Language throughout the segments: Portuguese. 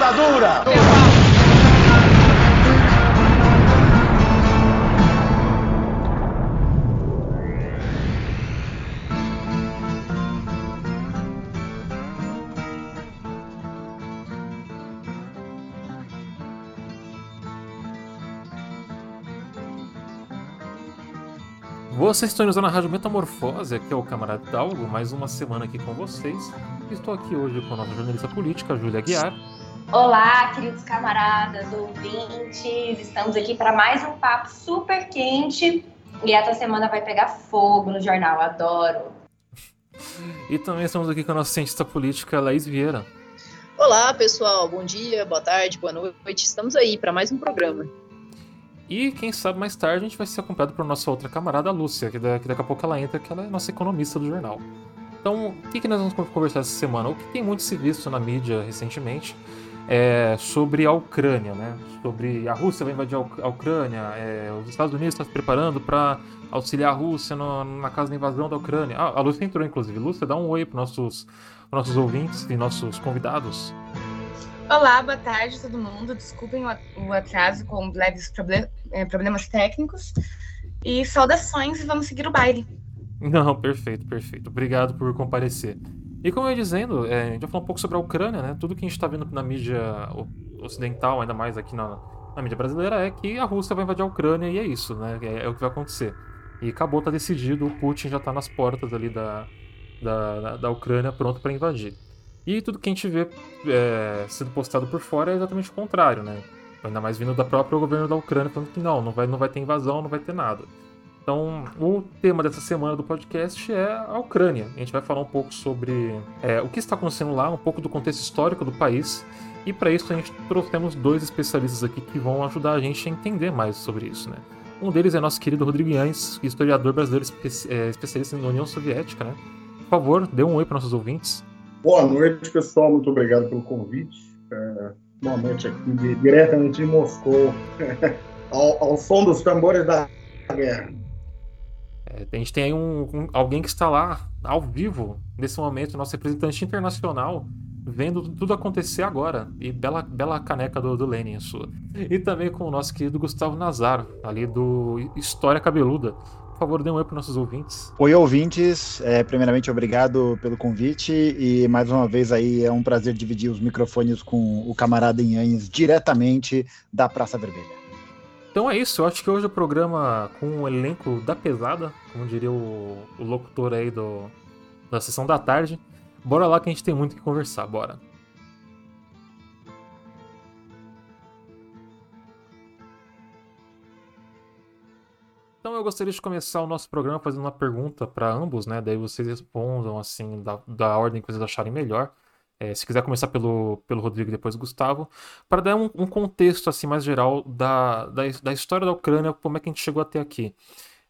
ditadura! Vocês estão usando a Rádio Metamorfose, aqui é o Camarada Dalgo, mais uma semana aqui com vocês. Estou aqui hoje com a nossa jornalista política, Júlia Guiar. Olá, queridos camaradas, ouvintes, estamos aqui para mais um papo super quente e essa semana vai pegar fogo no jornal, adoro. E também estamos aqui com a nossa cientista política, Laís Vieira. Olá, pessoal, bom dia, boa tarde, boa noite, estamos aí para mais um programa. E quem sabe mais tarde a gente vai ser acompanhado por nossa outra camarada, Lúcia, que daqui a pouco ela entra, que ela é nossa economista do jornal. Então, o que, que nós vamos conversar essa semana? O que tem muito se visto na mídia recentemente é sobre a Ucrânia, né? Sobre a Rússia vai invadir a Ucrânia, é, os Estados Unidos estão se preparando para auxiliar a Rússia no, na casa da invasão da Ucrânia. Ah, a Lúcia entrou, inclusive. Lúcia, dá um oi para nossos, nossos ouvintes e nossos convidados. Olá, boa tarde todo mundo. Desculpem o atraso com leves é, problemas técnicos. E saudações e vamos seguir o baile. Não, perfeito, perfeito. Obrigado por comparecer. E como eu ia dizendo, é, a gente vai falar um pouco sobre a Ucrânia, né? Tudo que a gente está vendo na mídia ocidental, ainda mais aqui na, na, mídia brasileira, é que a Rússia vai invadir a Ucrânia e é isso, né? É, é o que vai acontecer. E acabou, tá decidido, o Putin já está nas portas ali da, da, da Ucrânia, pronto para invadir. E tudo que a gente vê é, sendo postado por fora é exatamente o contrário, né? Ainda mais vindo da própria governo da Ucrânia falando que não, não vai, não vai ter invasão, não vai ter nada. Então, o tema dessa semana do podcast é a Ucrânia. A gente vai falar um pouco sobre é, o que está acontecendo lá, um pouco do contexto histórico do país. E para isso a gente trouxemos dois especialistas aqui que vão ajudar a gente a entender mais sobre isso, né? Um deles é nosso querido Rodrigo Yães, historiador brasileiro é, especialista na União Soviética, né? Por favor, dê um oi para nossos ouvintes. Boa noite, pessoal. Muito obrigado pelo convite. É, boa noite aqui, diretamente de Moscou, ao, ao, som dos tambores da guerra. É, a gente tem aí um, um, alguém que está lá, ao vivo, nesse momento, nosso representante internacional, vendo tudo acontecer agora. E bela, bela caneca do, do Lenin, sua. E também com o nosso querido Gustavo Nazar, ali do História Cabeluda favor, dê um oi para nossos ouvintes. Oi, ouvintes. É, primeiramente, obrigado pelo convite e mais uma vez aí é um prazer dividir os microfones com o camarada Inhanes diretamente da Praça Vermelha. Então é isso, eu acho que hoje o programa com o elenco da pesada, como diria o, o locutor aí do, da sessão da tarde. Bora lá que a gente tem muito que conversar, bora. Então eu gostaria de começar o nosso programa fazendo uma pergunta para ambos, né? Daí vocês respondam assim da, da ordem que vocês acharem melhor. É, se quiser começar pelo, pelo Rodrigo depois Gustavo, para dar um, um, contexto assim mais geral da, da, da, história da Ucrânia, como é que a gente chegou até aqui.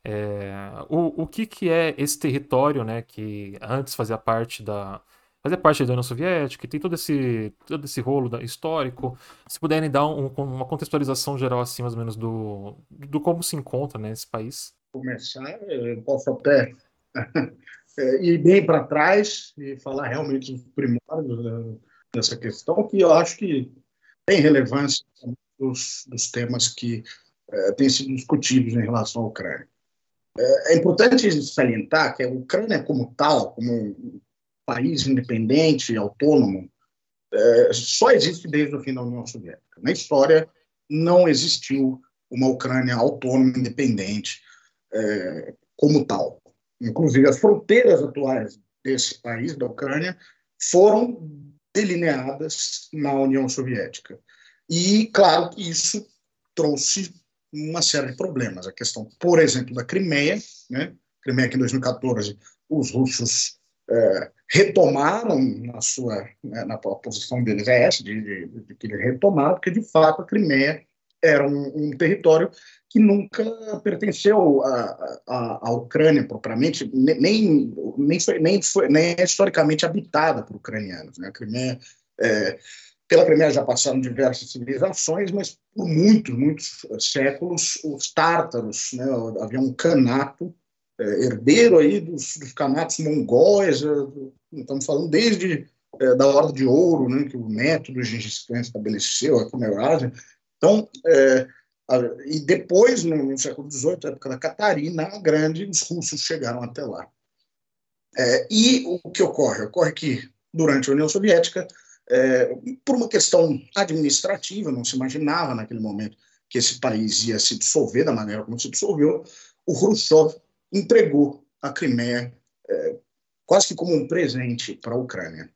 É, o, o que, que é esse território, né, que antes fazia parte da, fazia parte da União Soviética, tem todo esse, todo esse rolo histórico. Se puderem dar um, uma contextualização geral, assim, mais ou menos, do, do como se encontra né, esse país. Começar, eu posso até é, ir bem para trás e falar realmente dos primórdios né, dessa questão, que eu acho que tem relevância dos, dos temas que é, têm sido discutidos em relação à Ucrânia. É, é importante salientar que a Ucrânia como tal, como país independente, autônomo, é, só existe desde o fim da União Soviética. Na história, não existiu uma Ucrânia autônoma, independente, é, como tal. Inclusive, as fronteiras atuais desse país, da Ucrânia, foram delineadas na União Soviética. E, claro isso trouxe uma série de problemas. A questão, por exemplo, da Crimeia, né? Crimeia que em 2014 os russos é, retomaram na sua né, na posição deles é essa de, de, de, retomaram porque de fato a Crimeia era um, um território que nunca pertenceu à Ucrânia propriamente nem nem nem, foi, nem é historicamente habitada por ucranianos né? a Crimeia é, pela Crimeia já passaram diversas civilizações, mas por muitos, muitos séculos, os tártaros, né, havia um canato é, herdeiro aí dos, dos canatos mongóis, é, estamos falando desde é, da Ordem de Ouro, né, que o método Gengis Khan estabeleceu aqui na Eurásia. Então, é, e depois, no, no século XVIII, época da Catarina Grande, os russos chegaram até lá. É, e o que ocorre? Ocorre que, durante a União Soviética, é, por uma questão administrativa, não se imaginava naquele momento que esse país ia se dissolver da maneira como se dissolveu, o Khrushchev entregou a Crimeia é, quase que como um presente para a Ucrânia.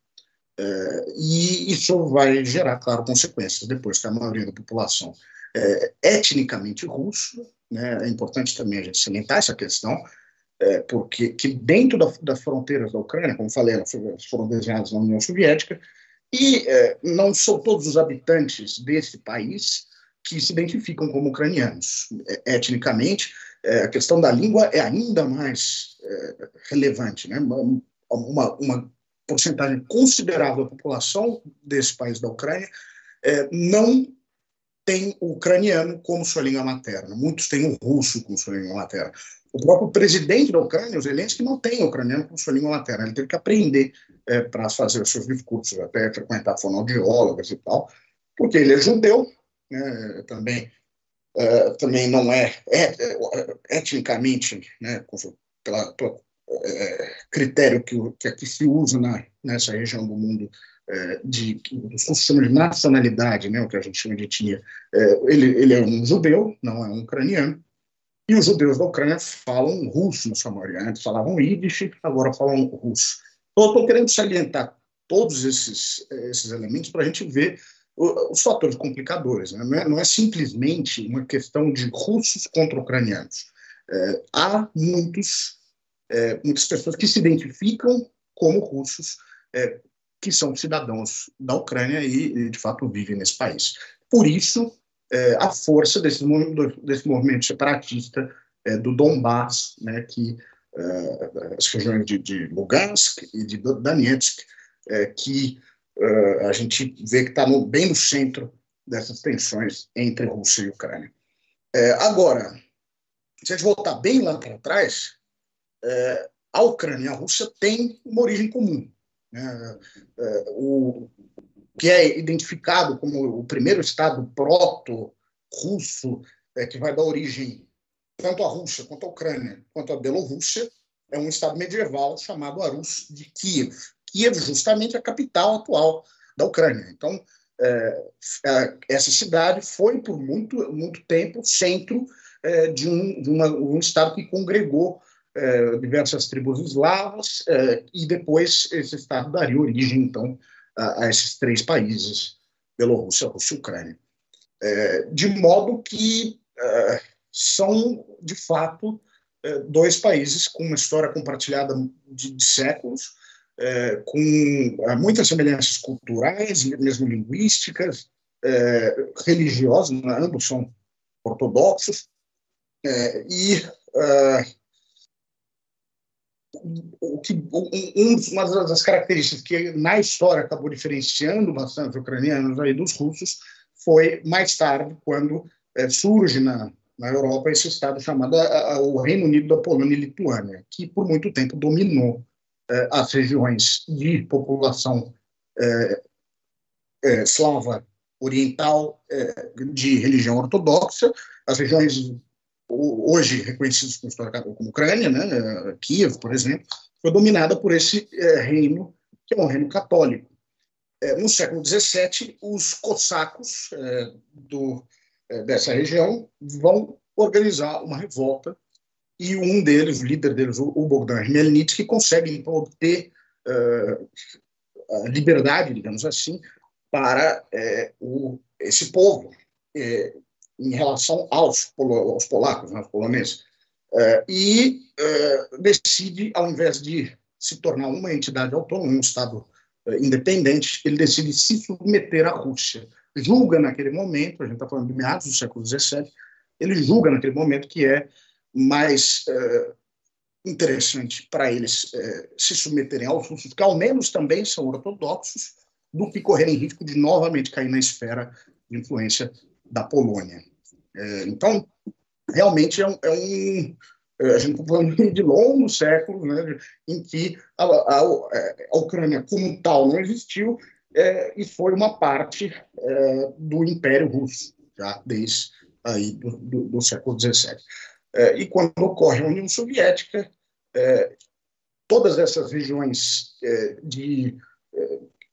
É, e isso vai gerar, claro, consequências depois que a maioria da população é etnicamente russa, né, é importante também a gente salientar essa questão, é, porque que dentro da, das fronteiras da Ucrânia, como falei, elas foram desenhadas na União Soviética, e é, não são todos os habitantes desse país que se identificam como ucranianos. É, etnicamente, é, a questão da língua é ainda mais é, relevante. Né? Uma, uma, uma, porcentagem considerável da população desse país da Ucrânia é, não tem o ucraniano como sua língua materna. Muitos têm o russo como sua língua materna. O próprio presidente da Ucrânia, o Zelensky, não tem o ucraniano como sua língua materna. Ele teve que aprender é, para fazer os seus discursos, até frequentar fonoaudiólogas e tal, porque ele é judeu, né, também, é, também não é, é, é etnicamente, né, pela é, critério que, que aqui se usa na, nessa região do mundo, de, os cursos chamam de nacionalidade, né, o que a gente chama de etnia, ele, ele é um judeu, não é um ucraniano, e os judeus da Ucrânia falam russo, na sua maioria. Antes falavam Yiddish, agora falam russo. Então, eu estou querendo salientar todos esses, esses elementos para a gente ver os fatores complicadores. Né? Não, é, não, é, simplesmente uma questão de russos contra ucranianos. É, há muitos, é, muitas pessoas que se identificam como russos, é, que são cidadãos da Ucrânia e, de fato, vivem nesse país. Por isso, é, a força desse, desse movimento separatista é, do Donbass, né, que é, as regiões de, de, Lugansk e de Donetsk, é, que é, a gente vê que está bem no centro dessas tensões entre Rússia e Ucrânia. É, agora, se a gente voltar bem lá para trás, a Ucrânia e a Rússia têm uma origem comum. Né? o, que é identificado como o primeiro Estado proto-russo, é, que vai dar origem tanto à Rússia quanto à Ucrânia, quanto à Bielorrússia, é um Estado medieval chamado Arus de Kiev. Kiev, justamente, é a capital atual da Ucrânia. Então, é, é essa cidade foi, por muito, muito tempo, centro é, de, um, de uma, um Estado que congregou é, diversas tribos eslavas, é, e depois esse Estado daria origem, então, a, esses três países, Bielorrússia, Rússia e Ucrânia. É, de modo que é, são, de fato, é, dois países com uma história compartilhada de, séculos, é, com é, muitas semelhanças culturais, mesmo linguísticas, é, religiosas, né? ambos são ortodoxos, e o que, um, uma das características que na história acabou diferenciando bastante os ucranianos aí dos russos foi mais tarde, quando é, surge na, na Europa esse estado chamado a, a, o Reino Unido da Polônia e Lituânia, que por muito tempo dominou é, as regiões de população é, é eslava oriental é, de religião ortodoxa, as regiões hoje reconhecidos como, como Ucrânia, né, Kiev, por exemplo, foi dominada por esse é, reino, que é um reino católico. É, no século XVII, os cossacos é, do, dessa região vão organizar uma revolta e um deles, o líder deles, o Bogdan Khmelnytsky, consegue obter é, a liberdade, digamos assim, para o, esse povo em relação aos, aos polacos, né, aos poloneses, é, e é, decide, ao invés de se tornar uma entidade autônoma, um Estado é, independente, ele decide se submeter à Rússia. Julga naquele momento, a gente está falando de meados do século XVII, ele julga naquele momento que é mais interessante para eles se submeterem aos russos, que ao menos também são ortodoxos, do que correrem risco de novamente cair na esfera de influência da Polônia. É, então, realmente é um, é um a gente está falando de longos séculos, né, em que a, a, a, Ucrânia como tal não existiu é, e foi uma parte é, do Império Russo, já desde aí do, do, do século XVII. É, e quando ocorre a União Soviética, é, todas essas regiões é, de, é,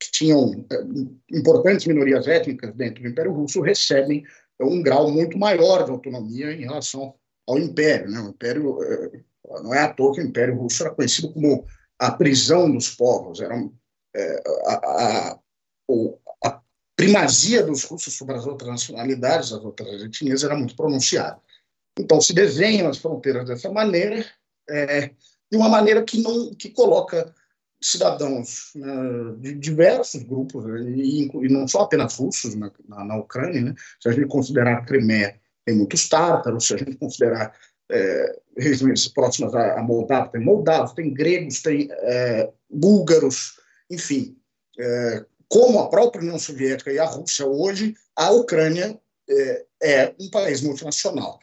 que tinham importantes minorias étnicas dentro do Império Russo recebem um grau muito maior de autonomia em relação ao Império. Né? O Império não é à toa que o Império Russo era conhecido como a prisão dos povos. Era a, a, a primazia dos russos sobre as outras nacionalidades, as outras etnias, era muito pronunciada. Então, se desenham as fronteiras dessa maneira, é, de uma maneira que não que coloca cidadãos né, de diversos grupos, né, e, e, não só apenas russos na, na, na, Ucrânia, né? se a gente considerar a tem muitos tártaros, se a gente considerar é, regiões próximas a Moldávia, tem moldavos, tem gregos, tem é, búlgaros, enfim. É, como a própria União Soviética e a Rússia hoje, a Ucrânia é, é um país multinacional.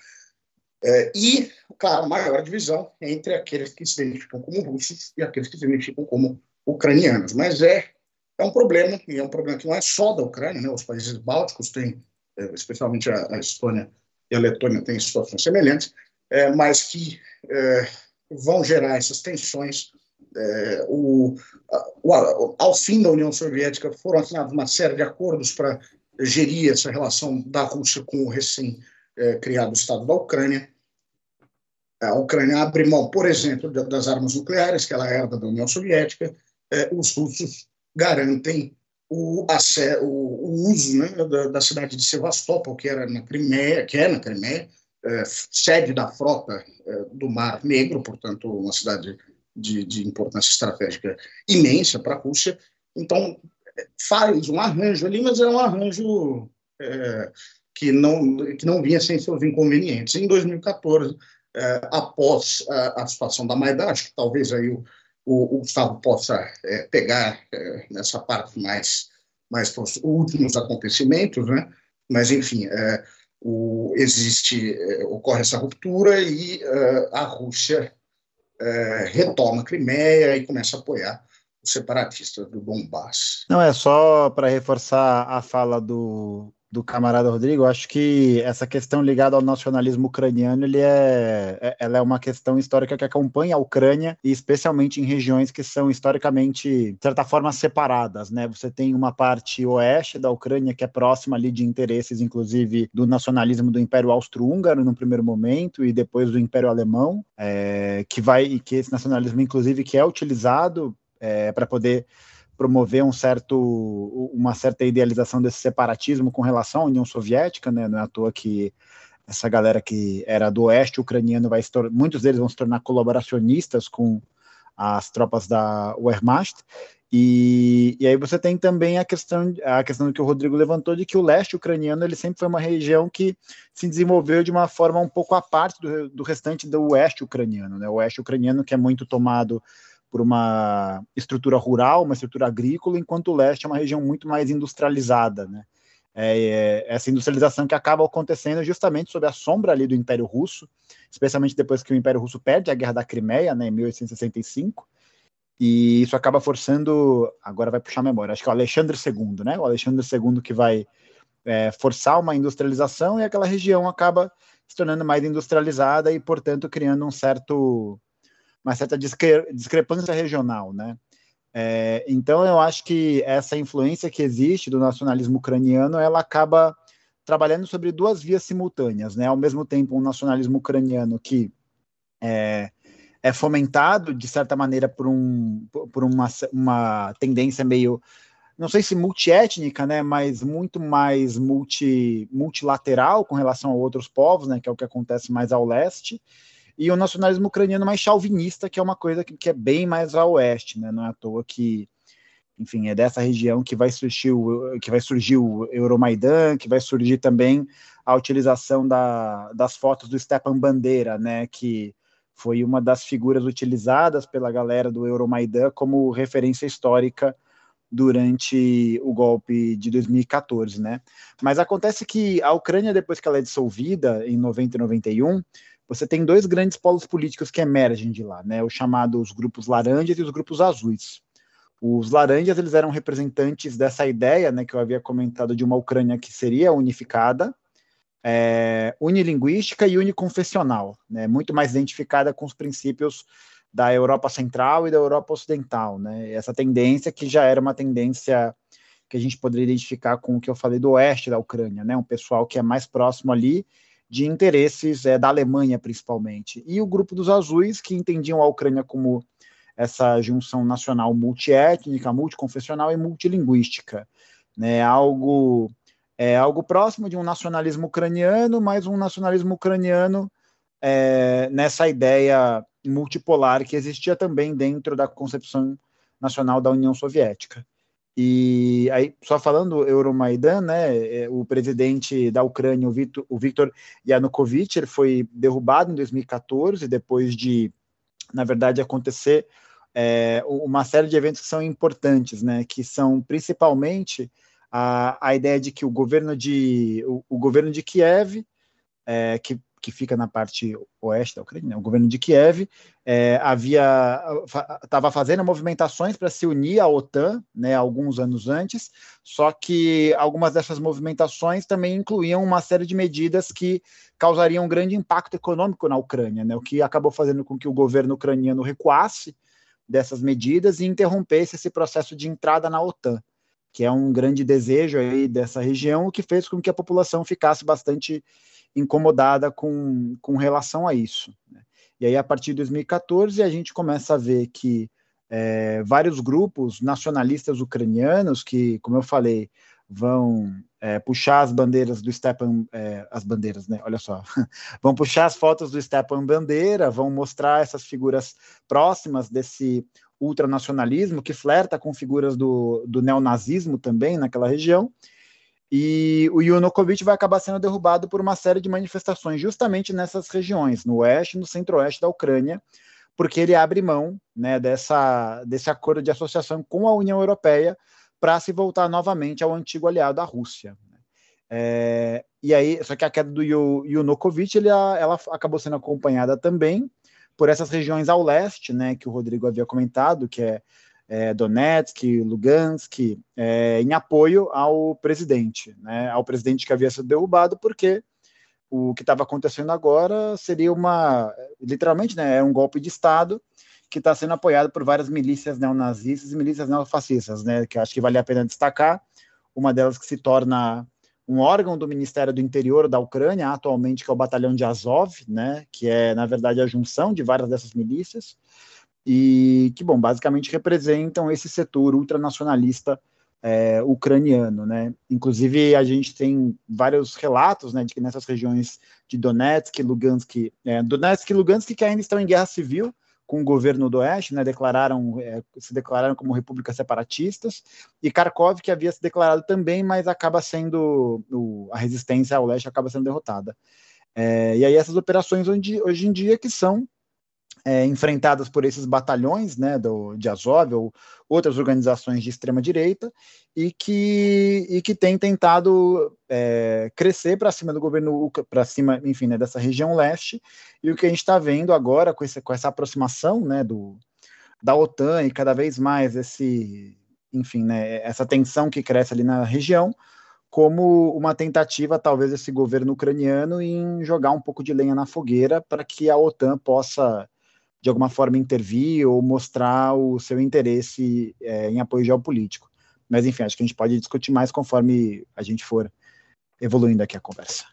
É, e, claro, maior divisão entre aqueles que se identificam como russos e aqueles que se identificam como ucranianos. Mas é, é um problema, e é um problema que não é só da Ucrânia, né? os países bálticos têm, é, especialmente a, a Estônia e a Letônia, têm situações semelhantes, é, mas que é, vão gerar essas tensões. É, o, o, ao fim da União Soviética foram assinados uma série de acordos para gerir essa relação da Rússia com o recém é, criado o Estado da Ucrânia. A Ucrânia abre mão, por exemplo, das armas nucleares, que ela herda da União Soviética. É, os russos garantem o, o, o uso né, da, da, cidade de Sevastopol, que era na Crimeia, que é na Crimeia, é, sede da frota é, do Mar Negro, portanto, uma cidade de, de importância estratégica imensa para a Rússia. Então, é, faz um arranjo ali, mas é um arranjo é, que não, que não vinha sem seus inconvenientes. Em 2014, é, após a, a, situação da Maidan, acho que talvez aí o, o, o Gustavo possa é, pegar é, nessa parte mais, mais os últimos acontecimentos, né? mas, enfim, é, o, existe, é, ocorre essa ruptura e é, a Rússia retoma a Crimeia e começa a apoiar os separatistas do Donbass. Não, é só para reforçar a fala do, do camarada Rodrigo, acho que essa questão ligada ao nacionalismo ucraniano, ele é, é, ela é uma questão histórica que acompanha a Ucrânia, e especialmente em regiões que são historicamente, de certa forma, separadas, né? Você tem uma parte oeste da Ucrânia que é próxima ali de interesses, inclusive, do nacionalismo do Império Austro-Húngaro no primeiro momento, e depois do Império Alemão, é, que vai, que esse nacionalismo, inclusive, que é utilizado é, para poder promover um certo, uma certa idealização desse separatismo com relação à União Soviética, né? Não é à toa que essa galera que era do oeste ucraniano vai se muitos deles vão se tornar colaboracionistas com as tropas da Wehrmacht. E, e aí você tem também a questão, a questão que o Rodrigo levantou de que o leste ucraniano ele sempre foi uma região que se desenvolveu de uma forma um pouco à parte do, do restante do oeste ucraniano. Né? O oeste ucraniano que é muito tomado por uma estrutura rural, uma estrutura agrícola, enquanto o leste é uma região muito mais industrializada, né? É, é, essa industrialização que acaba acontecendo justamente sob a sombra ali do Império Russo, especialmente depois que o Império Russo perde a Guerra da Crimeia, né, em 1865, e isso acaba forçando, agora vai puxar a memória, acho que é o Alexandre II, né, o Alexandre II que vai é, forçar uma industrialização e aquela região acaba se tornando mais industrializada e, portanto, criando um certo uma certa discre discrepância regional, né? É, então eu acho que essa influência que existe do nacionalismo ucraniano, ela acaba trabalhando sobre duas vias simultâneas, né? Ao mesmo tempo, um nacionalismo ucraniano que é, é fomentado de certa maneira por, um, por uma, uma tendência meio não sei se multiétnica, né, mas muito mais multi, multilateral com relação a outros povos, né, que é o que acontece mais ao leste, e o nacionalismo ucraniano mais chauvinista, que é uma coisa que, que é bem mais a oeste, né? Não é à toa que, enfim, é dessa região que vai surgir o, que vai surgir o Euromaidan, que vai surgir também a utilização da, das fotos do Stepan Bandeira, né? Que foi uma das figuras utilizadas pela galera do Euromaidan como referência histórica durante o golpe de 2014, né? Mas acontece que a Ucrânia, depois que ela é dissolvida em 90 e 91, você tem dois grandes polos políticos que emergem de lá, né? Os chamados grupos laranjas e os grupos azuis. Os laranjas eles eram representantes dessa ideia, né, que eu havia comentado de uma Ucrânia que seria unificada, é, unilinguística e uniconfessional, né, muito mais identificada com os princípios da Europa Central e da Europa Ocidental, né, essa tendência que já era uma tendência que a gente poderia identificar com o que eu falei do oeste da Ucrânia, né, um pessoal que é mais próximo ali de interesses é, da Alemanha principalmente, e o grupo dos azuis que entendiam a Ucrânia como essa junção nacional multiétnica, multiconfessional e multilinguística, né? Algo é algo próximo de um nacionalismo ucraniano, mas um nacionalismo ucraniano é, nessa ideia multipolar que existia também dentro da concepção nacional da União Soviética. E aí, só falando Euromaidan, né, é, o presidente da Ucrânia, o Viktor, o Yanukovych, ele foi derrubado em 2014, depois de, na verdade, acontecer é, uma série de eventos que são importantes, né, que são principalmente a, a ideia de que o governo de, o, o governo de Kiev, é, que, que fica na parte oeste da Ucrânia, né, o governo de Kiev, é, havia estava fazendo movimentações para se unir à OTAN, né, alguns anos antes, só que algumas dessas movimentações também incluíam uma série de medidas que causariam um grande impacto econômico na Ucrânia, né, o que acabou fazendo com que o governo ucraniano recuasse dessas medidas e interrompesse esse processo de entrada na OTAN, que é um grande desejo aí dessa região, o que fez com que a população ficasse bastante incomodada com, com relação a isso. Né? E aí, a partir de 2014, a gente começa a ver que é, vários grupos nacionalistas ucranianos, que, como eu falei, vão é, puxar as bandeiras do Stepan, é, as bandeiras, né? Olha só, vão puxar as fotos do Stepan Bandeira, vão mostrar essas figuras próximas desse ultranacionalismo que flerta com figuras do, do neonazismo também naquela região. E o Yanukovych vai acabar sendo derrubado por uma série de manifestações justamente nessas regiões, no oeste e no centro-oeste da Ucrânia, porque ele abre mão né, dessa, desse acordo de associação com a União Europeia para se voltar novamente ao antigo aliado, a Rússia. É, e aí, só que a queda do Yanukovych ele, ela acabou sendo acompanhada também por essas regiões ao leste, né, que o Rodrigo havia comentado, que é, é Donetsk, Lugansk, é, em apoio ao presidente, né, ao presidente que havia sido derrubado, porque o que estava acontecendo agora seria uma, literalmente, né, é um golpe de Estado que está sendo apoiado por várias milícias neonazistas e milícias neofascistas, né, que acho que vale a pena destacar. Uma delas que se torna um órgão do Ministério do Interior da Ucrânia, atualmente, que é o Batalhão de Azov, né, que é, na verdade, a junção de várias dessas milícias, e que, bom, basicamente representam esse setor ultranacionalista é, ucraniano, né? Inclusive, a gente tem vários relatos, né, de que nessas regiões de Donetsk, Lugansk, é, Donetsk e Lugansk que ainda estão em guerra civil, com o governo do Oeste, né, declararam, é, se declararam como repúblicas separatistas, e Kharkov, que havia se declarado também, mas acaba sendo, o, a resistência ao leste acaba sendo derrotada. É, e aí essas operações hoje, hoje em dia que são é, enfrentadas por esses batalhões né, do, de Azov ou outras organizações de extrema direita e que, e que têm tentado é, crescer para cima do governo, para cima, enfim, né, dessa região leste. E o que a gente está vendo agora com, esse, com essa aproximação né, do, da OTAN e cada vez mais esse, enfim, né, essa tensão que cresce ali na região, como uma tentativa, talvez, desse governo ucraniano em jogar um pouco de lenha na fogueira para que a OTAN possa de alguma forma intervir ou mostrar o seu interesse é, em apoio geopolítico. Mas enfim, acho que a gente pode discutir mais conforme a gente for evoluindo aqui a conversa.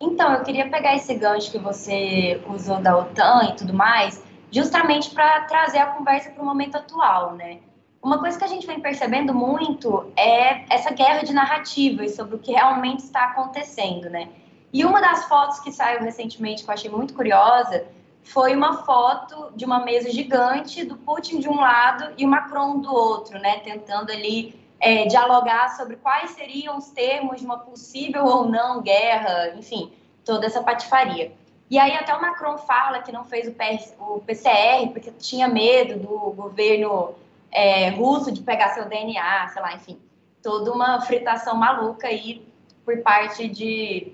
Então, eu queria pegar esse gancho que você usou da OTAN e tudo mais, justamente para trazer a conversa para o momento atual, né? Uma coisa que a gente vem percebendo muito é essa guerra de narrativas sobre o que realmente está acontecendo, né? E uma das fotos que saiu recentemente que eu achei muito curiosa foi uma foto de uma mesa gigante do Putin de um lado e o Macron do outro, né? Tentando ali é, dialogar sobre quais seriam os termos de uma possível ou não guerra, enfim, toda essa patifaria. E aí até o Macron fala que não fez o, PR, o PCR porque tinha medo do governo é, russo de pegar seu DNA, sei lá, enfim, toda uma fritação maluca aí por parte de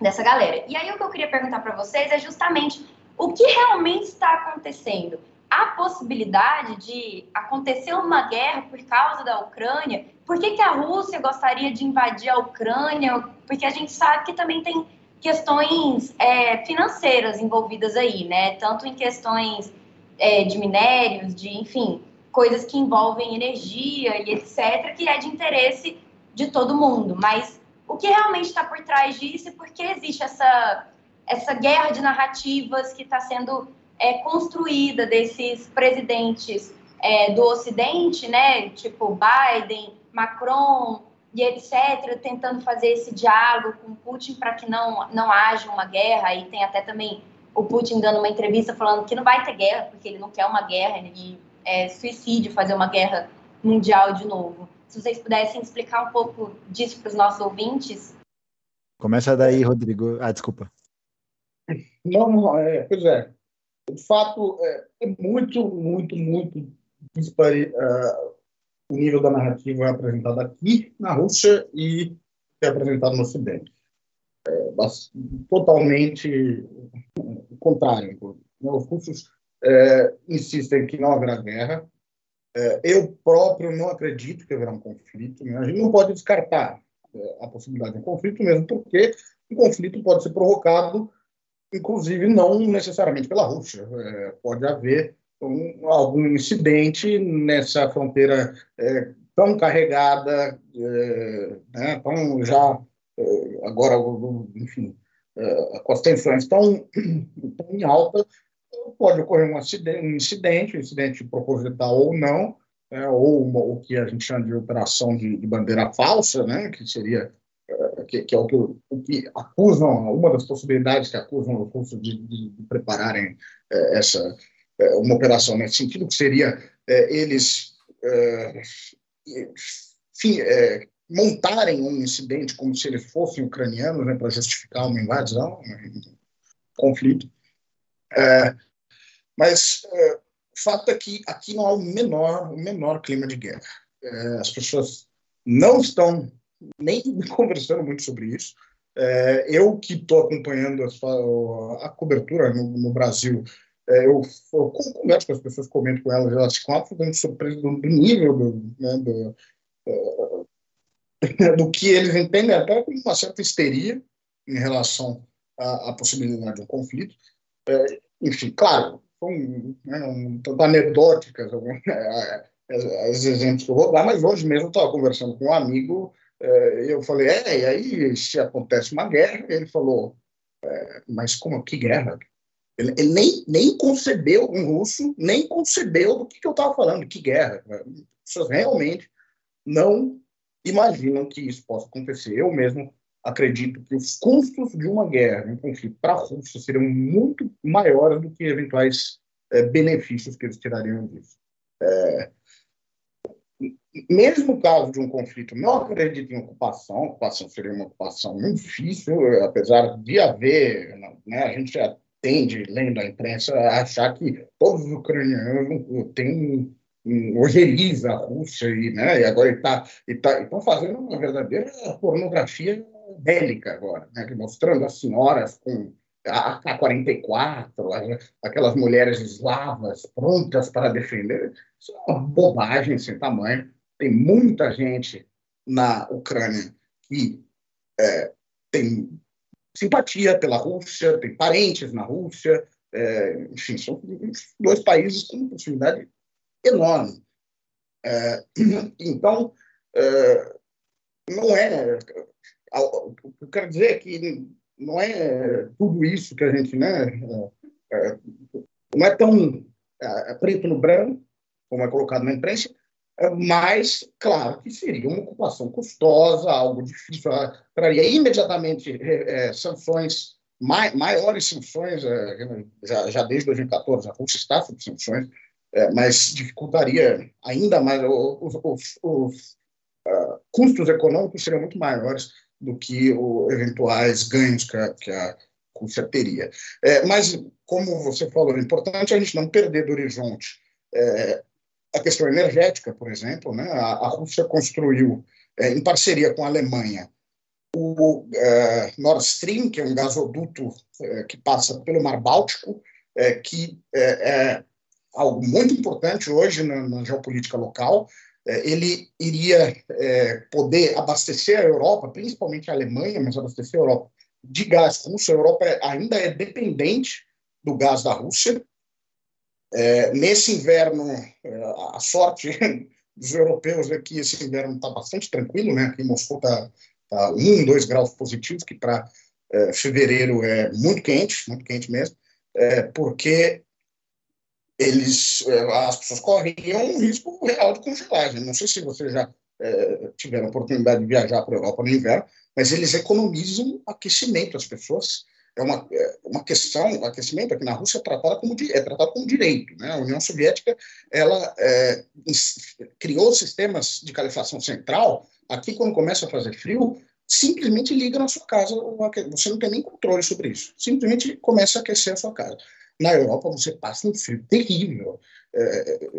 dessa galera. E aí o que eu queria perguntar para vocês é justamente o que realmente está acontecendo. Há possibilidade de acontecer uma guerra por causa da Ucrânia? Por que, que a Rússia gostaria de invadir a Ucrânia? Porque a gente sabe que também tem questões é, financeiras envolvidas aí, né? Tanto em questões é, de minérios, de, enfim, coisas que envolvem energia e etc., que é de interesse de todo mundo. Mas o que realmente está por trás disso e por que existe essa, essa guerra de narrativas que está sendo é, construída desses presidentes é, do Ocidente, né? Tipo Biden, Macron, e etc., tentando fazer esse diálogo com Putin para que não, não haja uma guerra. E tem até também o Putin dando uma entrevista falando que não vai ter guerra, porque ele não quer uma guerra, e é suicídio fazer uma guerra mundial de novo. Se vocês pudessem explicar um pouco disso para os nossos ouvintes. Começa daí, Rodrigo. Ah, desculpa. Não, é, pois é. De fato, é, é muito, muito, muito dispare, uh, o nível da narrativa é apresentado aqui na Rússia e é apresentado no Ocidente. É, totalmente o contrário. Os russos é, insistem que não haverá guerra. É, eu próprio não acredito que haverá um conflito. Né? A gente não pode descartar é, a possibilidade de um conflito, mesmo porque um conflito pode ser provocado, inclusive não necessariamente pela Rússia. É, pode haver um, algum incidente nessa fronteira é, tão carregada, é, né, tão já é, agora, enfim, é, com as tensões tão, tão em alta, pode ocorrer um acidente, um incidente, um incidente proposital ou não, é, ou uma, o que a gente chama de operação de, de bandeira falsa, né, que seria que, que, é o que, o que acusam, uma das possibilidades que acusam os russos de, de, de prepararem é, essa é, uma operação nesse sentido, que seria é, eles é, enfim, montarem um incidente como se eles fossem ucranianos, né, para justificar uma invasão, um conflito. mas o fato é que aqui não há o menor, o menor clima de guerra. as pessoas não estão nem conversando muito sobre isso. eu que estou acompanhando a, a cobertura no, no Brasil é, eu, eu, converso com as pessoas, comento com elas, elas ficam absolutamente surpresas do, do nível do, né, do, uh, do, que eles entendem, até com uma certa histeria em relação à, à possibilidade de um conflito. É, enfim, claro, são né, um, tanto anedóticas é, é, os exemplos que eu vou dar, mas hoje mesmo eu estava conversando com um amigo, é, eu falei, é, e aí se acontece uma guerra, ele falou, é, mas como, que guerra? Ele, ele, nem, nem concebeu, um russo, nem concebeu do que, que eu estava falando, que guerra. As pessoas realmente não imaginam que isso possa acontecer. Eu mesmo acredito que os custos de uma guerra, um conflito para a Rússia seriam muito maiores do que eventuais é, benefícios que eles tirariam disso. É, mesmo caso de um conflito, não acredito em ocupação, ocupação seria uma ocupação muito difícil, apesar de haver, né, a gente já tende, lendo a imprensa, a achar que todos os ucranianos têm ojeriza a Rússia e, né, e agora está tá, tá fazendo uma verdadeira pornografia bélica agora, né, mostrando as senhoras com a AK-44, aquelas mulheres eslavas prontas para defender. Isso é uma bobagem sem tamanho. Tem muita gente na Ucrânia que é, tem simpatia pela Rússia, tem parentes na Rússia, é, enfim, são dois países com possibilidade enorme. É, então, é, não é. O que eu quero dizer é que não é tudo isso que a gente. Né, é, é, não é tão preto no branco, como é colocado na imprensa, mas, claro, que seria uma ocupação custosa, algo difícil, traria imediatamente é, é, sanções, mai, maiores sanções, é, já, já, desde 2014, a Rússia está sob sanções, é, mas dificultaria ainda mais, os, os, os uh, custos econômicos seriam muito maiores do que os eventuais ganhos que a, que a Rússia teria. É, mas, como você falou, é importante a gente não perder do horizonte é, a questão energética, por exemplo, né? a, a Rússia construiu, é, em parceria com a Alemanha, o é, Nord Stream, que é um gasoduto é, que passa pelo Mar Báltico, é, que é, é, algo muito importante hoje na, na geopolítica local. É, ele iria poder abastecer a Europa, principalmente a Alemanha, mas abastecer a Europa de gás russo. A Europa ainda é dependente do gás da Rússia. Nesse inverno, a sorte dos europeus é que esse inverno está bastante tranquilo, né? Aqui em Moscou está tá um, dois graus positivos, que para é, fevereiro é muito quente, muito quente mesmo, é, porque eles, é, as pessoas corriam um risco real de congelagem. Não sei se vocês já é, tiveram a oportunidade de viajar para a Europa no inverno, mas eles economizam aquecimento. As pessoas é uma, é uma questão, aquecimento aqui na Rússia é tratado como, é tratado como direito. Né? A União Soviética ela é, criou sistemas de calefação central Aqui, quando começa a fazer frio, simplesmente liga na sua casa, você não tem nem controle sobre isso. Simplesmente começa a aquecer a sua casa. Na Europa, você passa um frio terrível, é,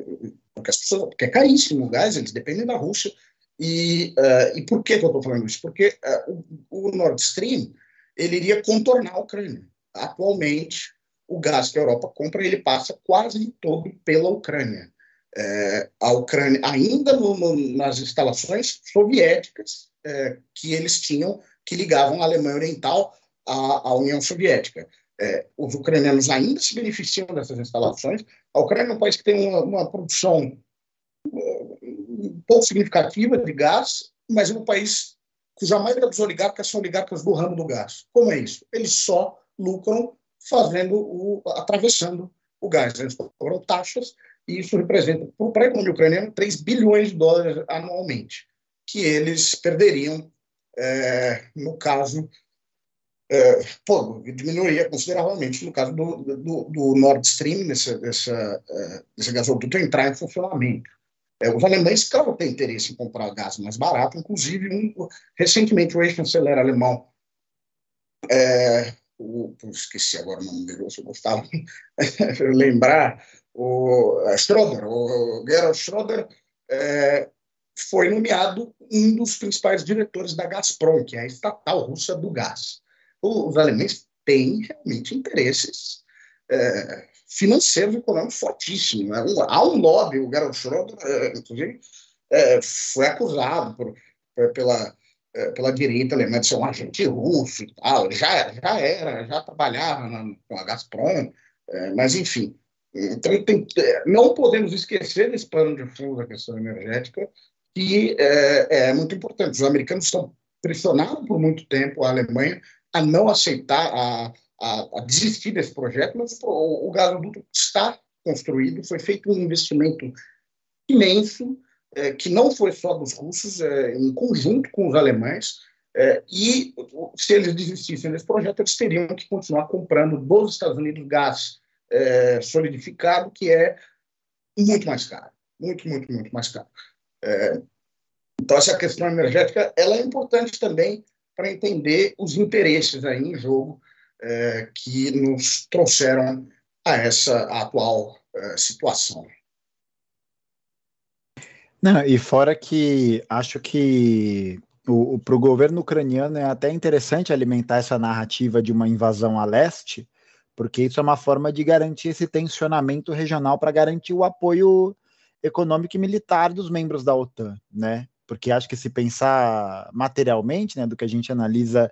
porque, as pessoas, porque é caríssimo o gás, eles dependem da Rússia. E, uh, e por que, que eu estou falando isso? Porque uh, o, o Nord Stream ele iria contornar a Ucrânia. Atualmente, o gás que a Europa compra ele passa quase todo pela Ucrânia é, a Ucrânia, ainda no, no, nas instalações soviéticas é, que eles tinham, que ligavam a Alemanha Oriental à, à União Soviética. É, os ucranianos ainda se beneficiam dessas instalações. A Ucrânia é um país que tem uma, uma produção um pouco significativa de gás, mas é um país cuja maioria dos oligarcas são oligarcas do ramo do gás. Como é isso? Eles só lucram fazendo o atravessando o gás. Eles cobram taxas e isso representa, para a economia ucraniana, 3 bilhões de dólares anualmente, que eles perderiam, é, no caso, é, pô, diminuiria consideravelmente no caso do, do, do Nord Stream, desse, é, desse gasoduto entrar em funcionamento. É, os alemães, claro, têm interesse em comprar gás mais barato, inclusive, um, recentemente, o ex-chanceler alemão, é, o, esqueci agora o nome dele, se eu gostava lembrar, o eh, Schroeder, o Gerhard Schroeder, é, foi nomeado um dos principais diretores da Gazprom, que é a estatal russa do gás. Os alemães têm realmente interesses é, financeiros e econômicos fortíssimos. Né? Há um lobby, o Gerhard Schroeder, é, inclusive, foi acusado por, por, pela, pela direita alemã de ser um agente russo e tal. Já, já era, já trabalhava na, com a Gazprom, mas enfim. Então, tem, não podemos esquecer desse plano de fundo da questão energética, que é, é, muito importante. Os americanos estão pressionando por muito tempo a Alemanha a não aceitar, a, a, a desistir desse projeto, mas o, o gasoduto está construído, foi feito um investimento imenso, é, que não foi só dos russos, é, em conjunto com os alemães, é, e se eles desistissem desse projeto, eles teriam que continuar comprando dos Estados Unidos gás é, solidificado, que é muito mais caro. Muito, muito, muito mais caro. É, então, essa questão energética ela é importante também para entender os interesses aí em jogo é, que nos trouxeram a essa atual é, situação. Não, e fora que acho que para o governo ucraniano é até interessante alimentar essa narrativa de uma invasão a leste, porque isso é uma forma de garantir esse tensionamento regional para garantir o apoio econômico e militar dos membros da OTAN, né? Porque acho que se pensar materialmente, né, do que a gente analisa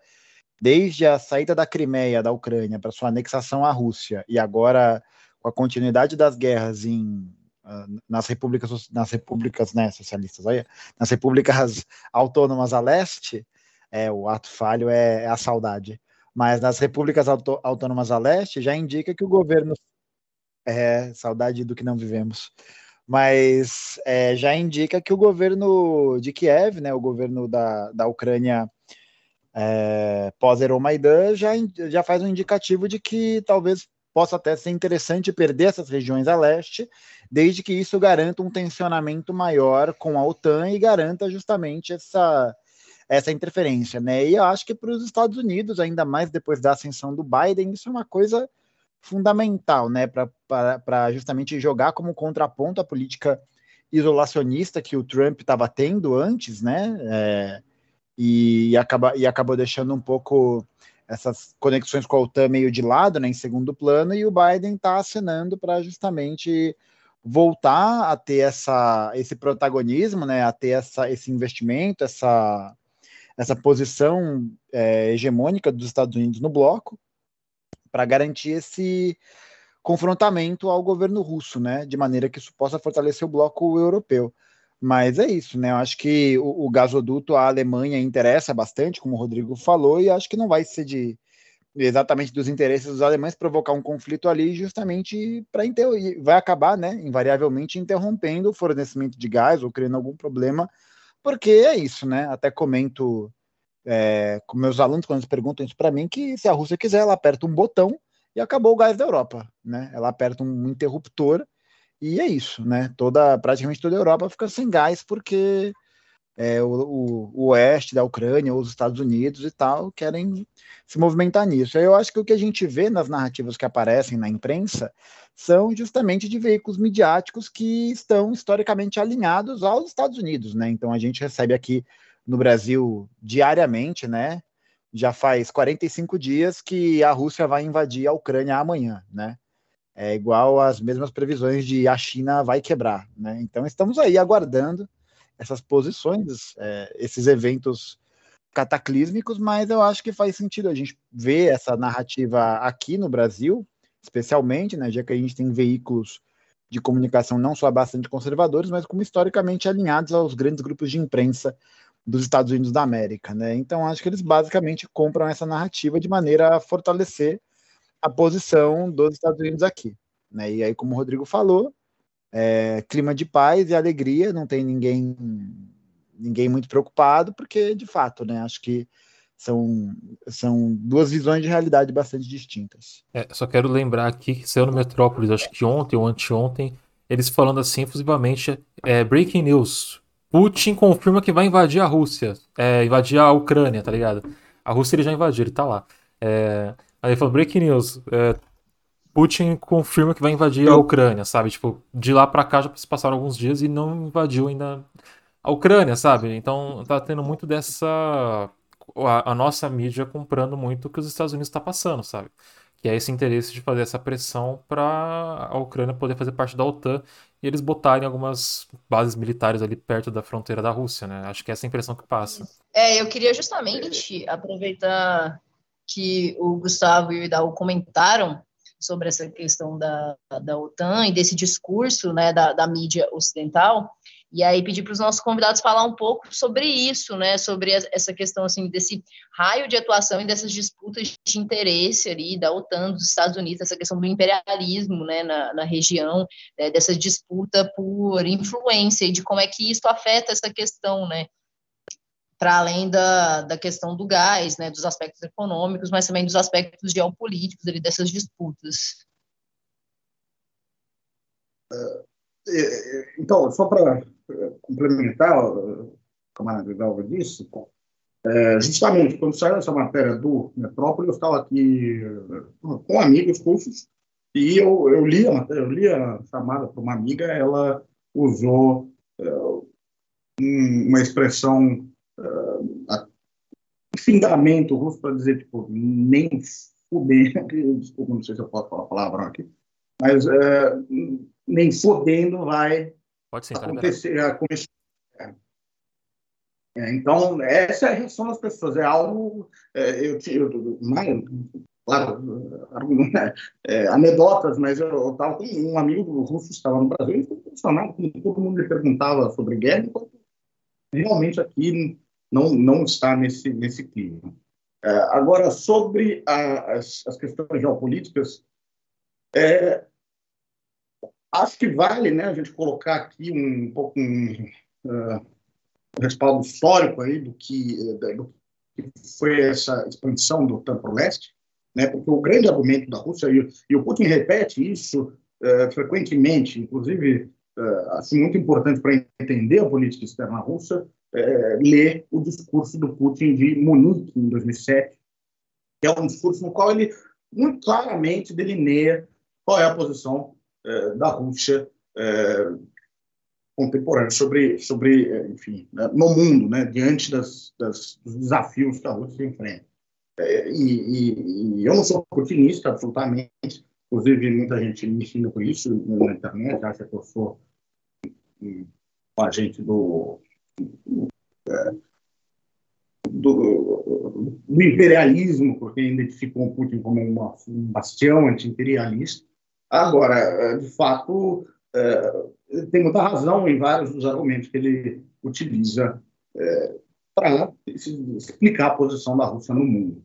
desde a saída da Crimeia da Ucrânia para sua anexação à Rússia e agora com a continuidade das guerras em nas repúblicas nas repúblicas né, socialistas, olha, nas repúblicas autônomas a leste, é, o ato falho é, é a saudade mas nas repúblicas autônomas a leste já indica que o governo. É, saudade do que não vivemos. Mas é, já indica que o governo de Kiev, né, o governo da, da Ucrânia é, pós-Euromaidan, já, já faz um indicativo de que talvez possa até ser interessante perder essas regiões a leste, desde que isso garanta um tensionamento maior com a OTAN e garanta justamente essa essa interferência, né? E eu acho que para os Estados Unidos, ainda mais depois da ascensão do Biden, isso é uma coisa fundamental, né? Para justamente jogar como contraponto à política isolacionista que o Trump estava tendo antes, né? É, e, acaba, e acabou deixando um pouco essas conexões com a OTAN meio de lado, né, em segundo plano, e o Biden está acenando para justamente voltar a ter essa, esse protagonismo, né, a ter essa, esse investimento, essa, essa posição é, hegemônica dos Estados Unidos no bloco, para garantir esse confrontamento ao governo russo, né, de maneira que isso possa fortalecer o bloco europeu. Mas é isso, né? Eu acho que o, o gasoduto à Alemanha interessa bastante, como o Rodrigo falou, e acho que não vai ser de exatamente dos interesses dos alemães provocar um conflito ali, justamente para vai acabar, né, invariavelmente interrompendo o fornecimento de gás ou criando algum problema, porque é isso, né? Até comento é, com meus alunos quando eles perguntam isso para mim que se a Rússia quiser, ela aperta um botão e acabou o gás da Europa, né? Ela aperta um interruptor e é isso, né? Toda, praticamente toda a Europa fica sem gás porque é, o, o, o, oeste da Ucrânia, ou os Estados Unidos e tal, querem se movimentar nisso. Eu acho que o que a gente vê nas narrativas que aparecem na imprensa são justamente de veículos midiáticos que estão historicamente alinhados aos Estados Unidos, né? Então a gente recebe aqui no Brasil diariamente, né? Já faz 45 dias que a Rússia vai invadir a Ucrânia amanhã, né? É igual às mesmas previsões de a China vai quebrar, né? Então estamos aí aguardando essas posições, é, esses eventos cataclísmicos, mas eu acho que faz sentido a gente ver essa narrativa aqui no Brasil, especialmente, né, já que a gente tem veículos de comunicação não só bastante conservadores, mas como historicamente alinhados aos grandes grupos de imprensa dos Estados Unidos da América, né? Então acho que eles basicamente compram essa narrativa de maneira a fortalecer a posição dos Estados Unidos aqui. Né? E aí, como o Rodrigo falou, é, clima de paz e alegria, não tem ninguém ninguém muito preocupado, porque, de fato, né, acho que são, são duas visões de realidade bastante distintas. É, só quero lembrar aqui que saiu no Metrópolis, acho que ontem ou anteontem, eles falando assim efusivamente, é, breaking news, Putin confirma que vai invadir a Rússia, é, invadir a Ucrânia, tá ligado? A Rússia ele já invadiu, ele tá lá. É, Aí ele falou, breaking news, é, Putin confirma que vai invadir a Ucrânia, sabe? Tipo, de lá para cá já se passaram alguns dias e não invadiu ainda a Ucrânia, sabe? Então tá tendo muito dessa. A, a nossa mídia comprando muito o que os Estados Unidos está passando, sabe? Que é esse interesse de fazer essa pressão para a Ucrânia poder fazer parte da OTAN e eles botarem algumas bases militares ali perto da fronteira da Rússia, né? Acho que é essa a impressão que passa. É, eu queria justamente aproveitar que o Gustavo e o Idal comentaram sobre essa questão da, da OTAN e desse discurso né, da, da mídia ocidental, e aí pedir para os nossos convidados falar um pouco sobre isso, né, sobre essa questão assim desse raio de atuação e dessas disputas de interesse ali da OTAN, dos Estados Unidos, essa questão do imperialismo, né, na, na região, né, dessa disputa por influência e de como é que isso afeta essa questão, né, para além da, da questão do gás, né, dos aspectos econômicos, mas também dos aspectos geopolíticos ali, dessas disputas. É, é, então, só para complementar o camarada Vidal disse, é, justamente quando saiu essa matéria do Metrópole, eu estava aqui com amigos russos e eu, eu, li, a, eu li a chamada para uma amiga, ela usou é, uma expressão uh, russo para dizer, tipo, nem fuder, desculpa, não sei se eu posso falar a palavra aqui, mas uh, nem fudendo vai Pode ser, acontecer. acontecer. É, então, essa é a reação das pessoas. É algo. É, eu, mais, claro, é, anedotas, mas eu estava com um amigo russo que estava no Brasil e foi todo mundo lhe perguntava sobre guerra, enquanto realmente aqui não, não está nesse, nesse clima. É, agora, sobre a, as, as, questões geopolíticas, é, acho que vale né, a gente colocar aqui um pouco um, uh, um respaldo histórico aí do que, do que foi essa expansão do OTAN para o leste, né, porque o grande argumento da Rússia, e, e o Putin repete isso uh, frequentemente, inclusive uh, muito importante para entender a política externa russa, é, ler o discurso do Putin de Munique, em 2007, que é um discurso no qual ele muito claramente delineia qual é a posição é, da Rússia é, contemporâneo sobre, sobre enfim, né, no mundo, né, diante das, das, dos desafios que a Rússia enfrenta. É, e, e, eu não sou putinista, absolutamente, inclusive muita gente me xinga por isso na internet, acha que eu sou um, agente do, é, do, do, imperialismo, porque identificou o Putin como uma, um bastião anti-imperialista. Agora, de fato, é, tem muita razão em vários dos argumentos que ele utiliza é, para explicar a posição da Rússia no mundo.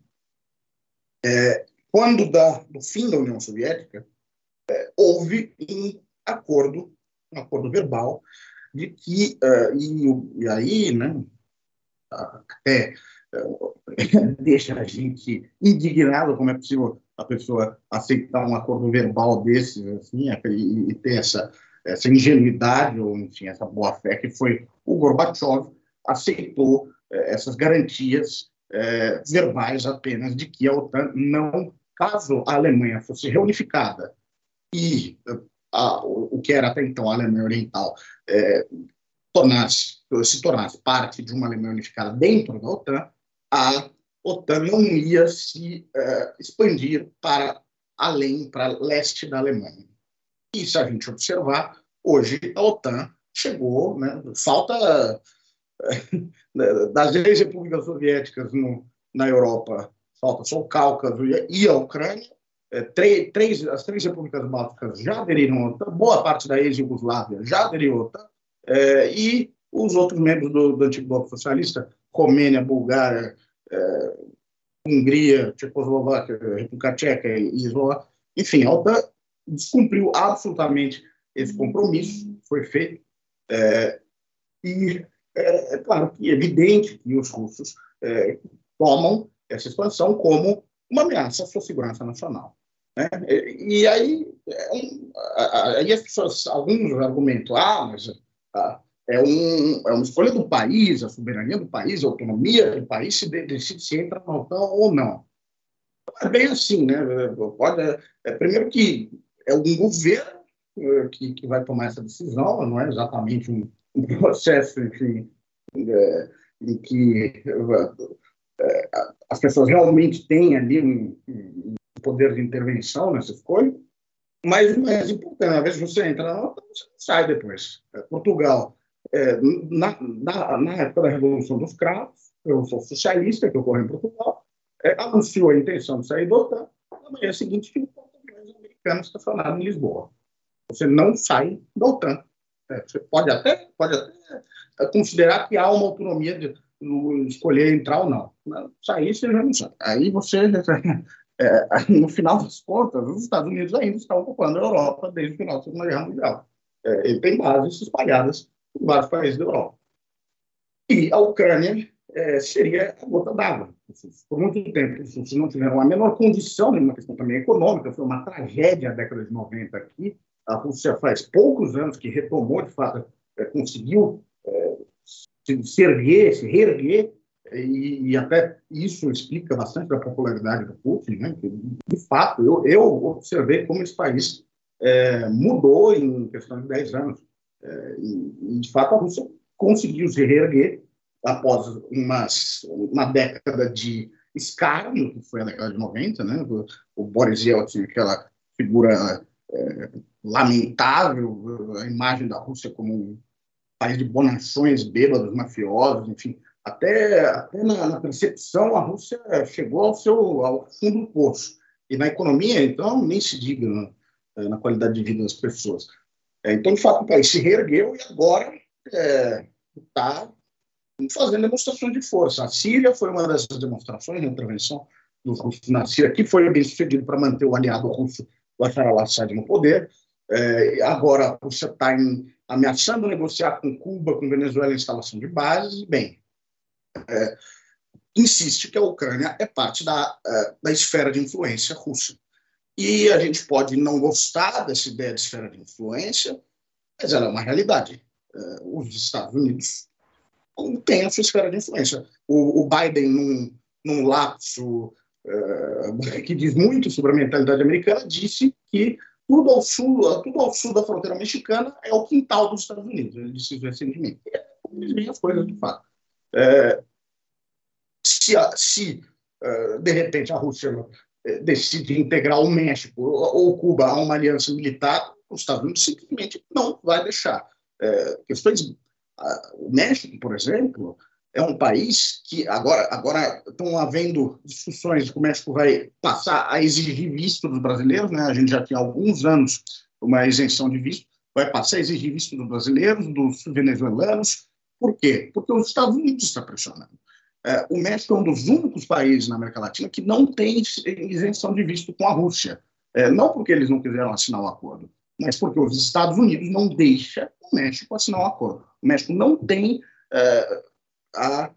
É, quando da, do fim da União Soviética, houve um acordo, um acordo verbal, de que, uh, e, e, aí, né, até uh, deixa a gente indignado como é possível a pessoa aceitar um acordo verbal desses, assim, e, e ter essa, essa ingenuidade, ou enfim, essa boa-fé que foi o Gorbachev aceitou eh, essas garantias eh, verbais apenas de que a OTAN não, caso a Alemanha fosse reunificada e a, o, o, que era até então a Alemanha Oriental eh, tornasse, se tornasse parte de uma Alemanha unificada dentro da OTAN, a OTAN não ia se uh, expandir para além, para leste da Alemanha. E se a gente observar, hoje a OTAN chegou, né, falta uh, das três repúblicas soviéticas no, na Europa, falta só o Cáucaso e a Ucrânia, é, três, as três repúblicas bálticas já aderiram à OTAN, boa parte da ex-Yugoslávia já aderiu à OTAN, é, e os outros membros do, do antigo bloco socialista, Romênia, Bulgária, é, Hungria, Tchecoslováquia, República Tcheca e Eslováquia. Enfim, a OTAN descumpriu absolutamente esse compromisso, foi feito. É, e é, é, claro que é evidente que os russos tomam essa expansão como uma ameaça à sua segurança nacional. Né? E, aí, é aí as pessoas, alguns argumentam, ah, mas ah, é, um, é uma escolha do país, a soberania do país, a autonomia do país se decide se entra na OTAN ou não. É bem assim, né? Pode, é, primeiro que é um governo é, que, que vai tomar essa decisão, não é exatamente um, um processo enfim, é, em que é, as pessoas realmente têm ali um, um, poder de intervenção nessa escolha, mas o mais importante, às vezes você entra na OTAN, você sai depois. É, Portugal é, na, na, na, época da Revolução dos Cravos, sou socialista, que ocorreu em Portugal, é, anunciou a intenção de sair do OTAN, na manhã seguinte tinha um português americano estacionado em Lisboa. Você não sai da OTAN. Você pode até, pode até considerar que há uma autonomia de, escolher entrar ou não. Sair, você já não sai. Aí você, é, no final das contas, os Estados Unidos ainda estão ocupando a Europa desde o final da Segunda Guerra Mundial. É, ele tem bases espalhadas em vários países da Europa. E a Ucrânia é, seria a gota d'água. Por muito tempo, os russos não tiveram a menor condição, numa questão também econômica, foi uma tragédia a década de 90 aqui. A Rússia faz poucos anos que retomou, de fato, é, conseguiu é, se, se erguer, se reerguer, e, e, até isso explica bastante da popularidade do Putin, né? Que, de fato, eu, eu observei como esse país é, mudou em questão de 10 anos. É, e, de fato, a Rússia conseguiu se reerguer após umas, uma década de escárnio, que foi a década de 90, né? O, o Boris Yeltsin, aquela figura é, lamentável, a imagem da Rússia como um país de bonações, bêbados, mafiosos, enfim. Até, até na, na, percepção, a Rússia chegou ao seu ao fundo do poço. E na economia, então, nem se diga né, na qualidade de vida das pessoas. É, então, de fato, o país se reergueu e agora está é, fazendo demonstrações de força. A Síria foi uma dessas demonstrações, a intervenção dos russos na Síria, que foi bem sucedido para manter o aliado russo Bashar al-Assad no poder. É, agora a Rússia está ameaçando negociar com Cuba, com Venezuela, a instalação de bases. Bem, é, insiste que a Ucrânia é parte da, é, da esfera de influência russa. E a gente pode não gostar dessa ideia de esfera de influência, mas ela é uma realidade. Uh, os Estados Unidos têm a sua esfera de influência. O, Biden, num, num lapso que diz muito sobre a mentalidade americana, disse que tudo ao sul, tudo ao sul da fronteira mexicana é o quintal dos Estados Unidos. Ele disse isso recentemente. É as coisas de fato. É, se, se uh, de repente a Rússia uh, decide integrar o México ou Cuba a uma aliança militar, os Estados Unidos simplesmente não vai deixar. Uh, questões, o México, por exemplo, é um país que agora, agora estão havendo discussões de que o México vai passar a exigir visto dos brasileiros, né? A gente já tinha alguns anos uma isenção de visto, vai passar a exigir visto dos brasileiros, dos venezuelanos. Por quê? Porque os Estados Unidos estão pressionando. É, o México é um dos únicos países na América Latina que não tem isenção de visto com a Rússia. É, não porque eles não quiseram assinar o um acordo, mas porque os Estados Unidos não deixam o México assinar o um acordo. O México não tem é, a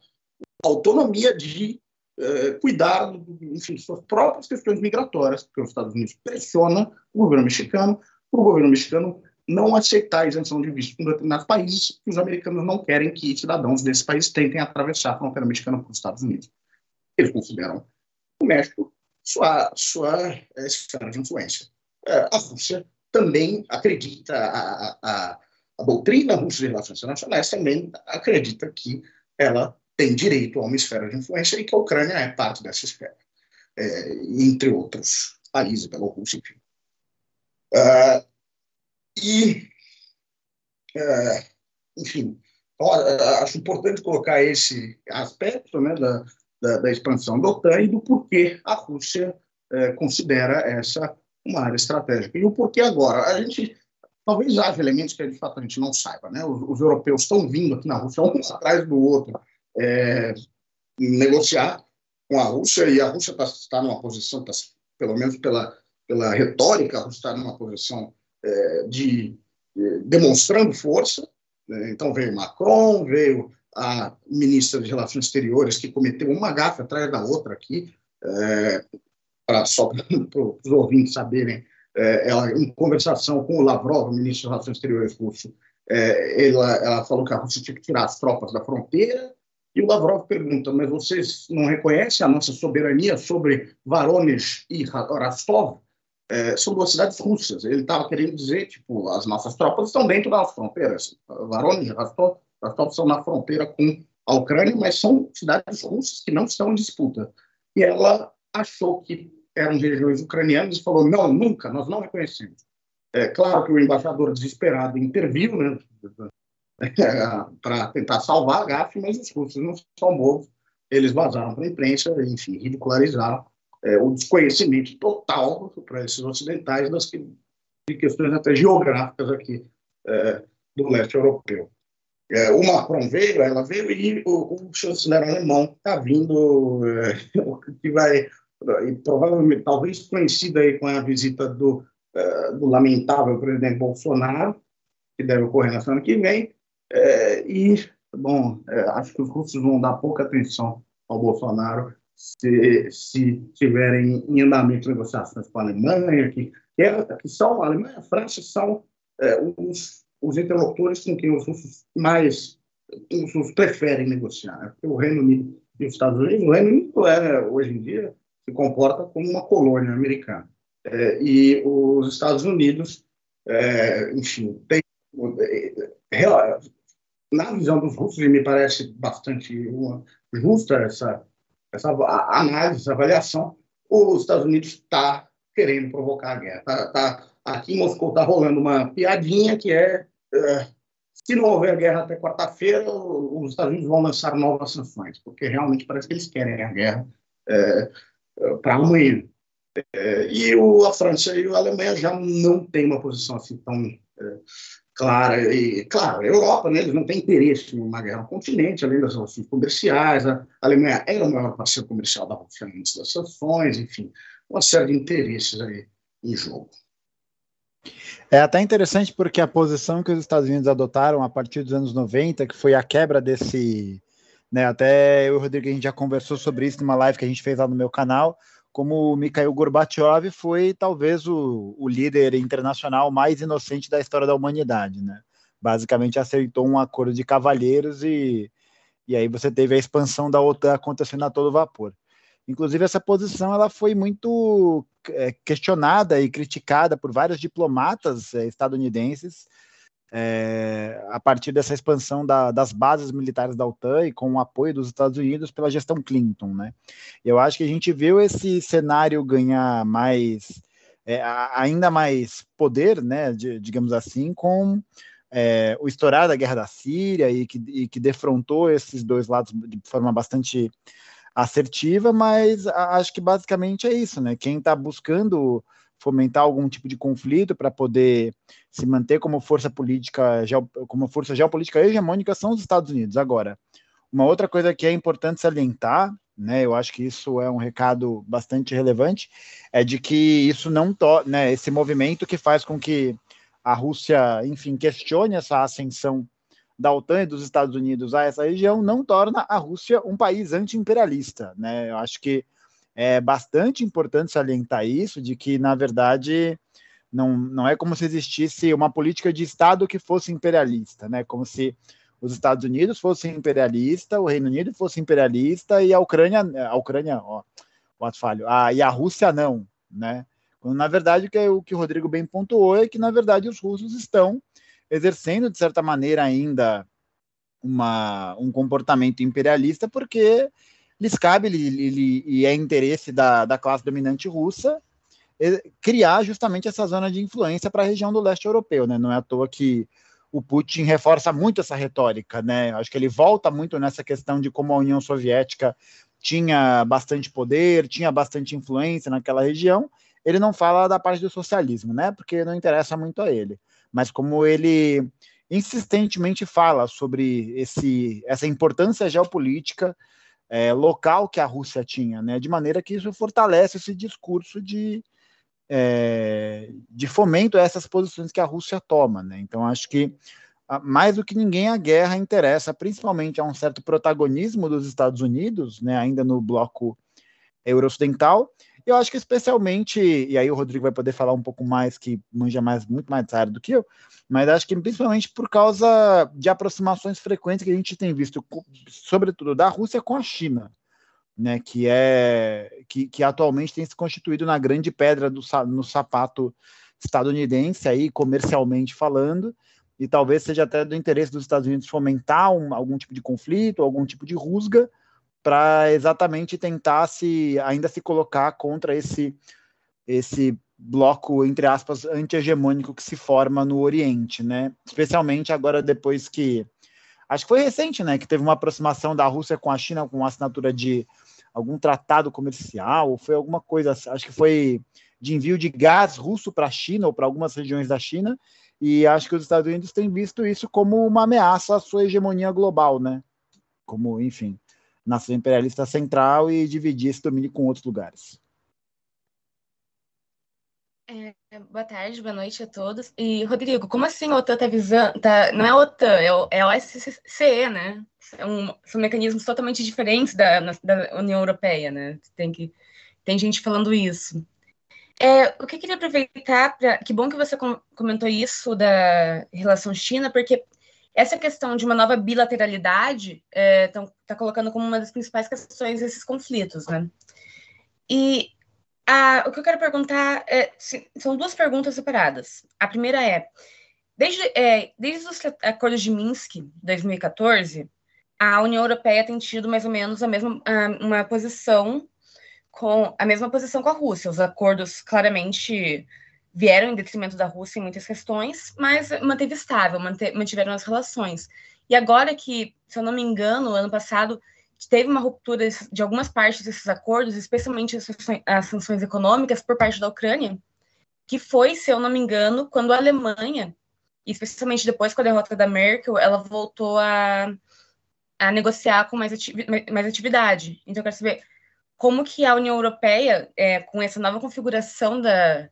autonomia de eh, cuidar enfim, de suas próprias questões migratórias, porque os Estados Unidos pressionam o governo mexicano, o governo mexicano não aceitar a isenção de visto com determinados países que os americanos não querem que cidadãos desses países tentem atravessar a fronteira mexicana para os Estados Unidos. Eles consideram o México sua, sua é, esfera de influência. É, a Rússia também acredita, a, a, a doutrina russa de relações internacionais também acredita que ela tem direito a uma esfera de influência e que a Ucrânia é parte dessa esfera, é, entre outros países, Bielorrússia, enfim. Uh, e, uh, enfim, então, acho importante colocar esse aspecto né, da, da, da, expansão da OTAN e do porquê a Rússia uh, considera essa uma área estratégica. E o porquê agora? A gente talvez haja elementos que de fato a gente não saiba. Né? Os, os europeus estão vindo aqui na Rússia, um atrás do outro, é, negociar com a Rússia, e a Rússia está tá numa posição, tá, pelo menos pela, pela retórica, a Rússia está numa posição é, de, de, demonstrando força. Né? Então veio Macron, veio a ministra de Relações Exteriores, que cometeu uma gafe atrás da outra aqui, é, só para os ouvintes saberem é, ela, em conversação com o Lavrov, ministro de Relações Exteriores russo, é, ela, ela, falou que a Rússia tinha que tirar as tropas da fronteira, e o Lavrov pergunta, mas vocês não reconhecem a nossa soberania sobre Voronezh e Rostov? É, são duas cidades russas. Ele estava querendo dizer, tipo, as nossas tropas estão dentro das fronteiras. Voronezh e Rostov, Rostov estão na fronteira com a Ucrânia, mas são cidades russas que não estão em disputa. E ela achou que eram regiões ucranianas e falou: não, nunca, nós não reconhecemos. É claro que o embaixador desesperado interviu, né, para tentar salvar a GAF, mas os russos não são bobos. Eles vazaram para a imprensa, enfim, ridicularizaram é, o desconhecimento total para esses ocidentais das que, de questões até geográficas aqui é, do leste europeu. É, o Macron veio, ela veio e o, o chanceler alemão está vindo, é, que vai e provavelmente, talvez coincida aí com a visita do, uh, do lamentável presidente Bolsonaro, que deve ocorrer na semana que vem, uh, e, bom, uh, acho que os russos vão dar pouca atenção ao Bolsonaro se, se tiverem em andamento negociações com a Alemanha, que, é, que são, a Alemanha e a França são os, os interlocutores com quem os russos mais os russos preferem negociar, né? o Reino Unido e os Estados Unidos, o Reino Unido é, hoje em dia, se comporta como uma colônia americana. É, e os Estados Unidos, é, enfim, tem, é, na visão dos russos, e me parece bastante uma, justa essa, essa análise, essa avaliação, os Estados Unidos está querendo provocar a guerra. Tá, tá, aqui em Moscou está rolando uma piadinha que é, é se não houver guerra até quarta-feira, os Estados Unidos vão lançar novas sanções, porque realmente parece que eles querem a guerra. É, para amanhã. É, e o, a França e a Alemanha já não têm uma posição assim tão é, clara. E, claro, a Europa, né, eles não têm interesse em uma guerra no continente, além das relações comerciais. A Alemanha era o maior parceiro comercial da Rússia antes das sanções, enfim, uma série de interesses aí em jogo. É até interessante porque a posição que os Estados Unidos adotaram a partir dos anos 90, que foi a quebra desse né? Até eu e o Rodrigo a gente já conversou sobre isso numa live que a gente fez lá no meu canal, como Mikhail Gorbachev foi talvez o, o líder internacional mais inocente da história da humanidade, né? Basicamente aceitou um acordo de cavalheiros e, e aí você teve a expansão da OTAN acontecendo a todo vapor. Inclusive, essa posição ela foi muito é, questionada e criticada por vários diplomatas é, estadunidenses é, a partir dessa expansão da, das bases militares da OTAN e com o apoio dos Estados Unidos pela gestão Clinton, né? Eu acho que a gente viu esse cenário ganhar mais, é, ainda mais poder, né? De, digamos assim, com é, o estourar da guerra da Síria e que, e que defrontou esses dois lados de forma bastante assertiva, mas acho que basicamente é isso, né? Quem está buscando fomentar algum tipo de conflito para poder se manter como força política, como força geopolítica hegemônica são os Estados Unidos. Agora, uma outra coisa que é importante salientar, né, eu acho que isso é um recado bastante relevante, é de que isso não to né, esse movimento que faz com que a Rússia, enfim, questione essa ascensão da OTAN e dos Estados Unidos a essa região não torna a Rússia um país anti-imperialista, né? Eu acho que é bastante importante salientar isso, de que, na verdade, não, não é como se existisse uma política de Estado que fosse imperialista, né? Como se os Estados Unidos fossem imperialista, o Reino Unido fosse imperialista e a Ucrânia, a Ucrânia, ó, o falho, a, e a Rússia não, né? Quando, na verdade, o que, o que o Rodrigo bem pontuou é que, na verdade, os russos estão exercendo, de certa maneira, ainda uma, um comportamento imperialista, porque lhes cabe e é interesse da, da classe dominante russa criar justamente essa zona de influência para a região do leste europeu, né? Não é à toa que o Putin reforça muito essa retórica, né? Acho que ele volta muito nessa questão de como a União Soviética tinha bastante poder, tinha bastante influência naquela região. Ele não fala da parte do socialismo, né? Porque não interessa muito a ele. Mas como ele insistentemente fala sobre esse, essa importância geopolítica é, local que a Rússia tinha, né? De maneira que isso fortalece esse discurso de, é, de fomento a essas posições que a Rússia toma, né? Então acho que mais do que ninguém a guerra interessa, principalmente a um certo protagonismo dos Estados Unidos, né? Ainda no bloco euro-ocidental. Eu acho que especialmente, e aí o Rodrigo vai poder falar um pouco mais, que manja mais, muito mais área do que eu, mas acho que principalmente por causa de aproximações frequentes que a gente tem visto, sobretudo da Rússia com a China, né, que é que, que atualmente tem se constituído na grande pedra do, no sapato estadunidense aí comercialmente falando, e talvez seja até do interesse dos Estados Unidos fomentar um, algum tipo de conflito, algum tipo de rusga, para exatamente tentar se ainda se colocar contra esse esse bloco, entre aspas, anti-hegemônico que se forma no Oriente, né? Especialmente agora depois que. Acho que foi recente, né? Que teve uma aproximação da Rússia com a China com a assinatura de algum tratado comercial, ou foi alguma coisa, acho que foi de envio de gás russo para a China ou para algumas regiões da China, e acho que os Estados Unidos têm visto isso como uma ameaça à sua hegemonia global, né? Como, enfim, nação imperialista central e dividir esse domínio com outros lugares. É, boa tarde, boa noite a todos. E, Rodrigo, como assim a OTAN está visando. Tá, não é a OTAN, é o, é o OSCE, né? É um, são mecanismos totalmente diferentes da, da União Europeia, né? Tem, que, tem gente falando isso. É, o que eu queria aproveitar, pra, que bom que você comentou isso da relação China, porque essa questão de uma nova bilateralidade está é, tá colocando como uma das principais questões esses conflitos, né? E ah, o que eu quero perguntar é, são duas perguntas separadas. A primeira é, desde, é, desde os acordos de Minsk, 2014, a União Europeia tem tido mais ou menos a mesma uma posição com a mesma posição com a Rússia. Os acordos claramente vieram em detrimento da Rússia em muitas questões, mas manteve estável, mantiveram as relações. E agora que, se eu não me engano, ano passado teve uma ruptura de algumas partes desses acordos, especialmente as sanções econômicas por parte da Ucrânia, que foi, se eu não me engano, quando a Alemanha, especialmente depois com a derrota da Merkel, ela voltou a, a negociar com mais, mais atividade. Então, eu quero saber como que a União Europeia, é, com essa nova configuração da,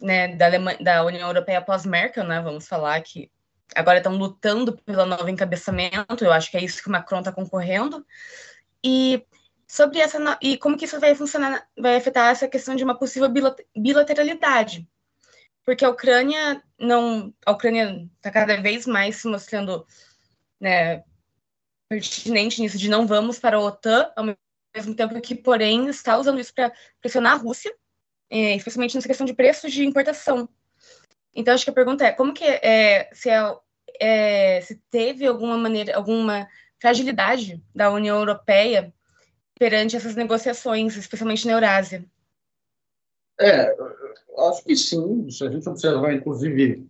né, da, Alemanha, da União Europeia pós-Merkel, né, vamos falar que agora estão lutando pelo novo encabeçamento, eu acho que é isso que o Macron está concorrendo, e sobre essa e como que isso vai funcionar, vai afetar essa questão de uma possível bilateralidade, porque a Ucrânia não, a Ucrânia está cada vez mais se mostrando, né, pertinente nisso de não vamos para a OTAN, ao mesmo tempo que, porém, está usando isso para pressionar a Rússia, é, especialmente nessa questão de preços de importação. Então, acho que a pergunta é como que é, se, é, é, se teve alguma maneira, alguma fragilidade da União Europeia perante essas negociações, especialmente na Eurásia? É, acho que sim. Se a gente observar, inclusive,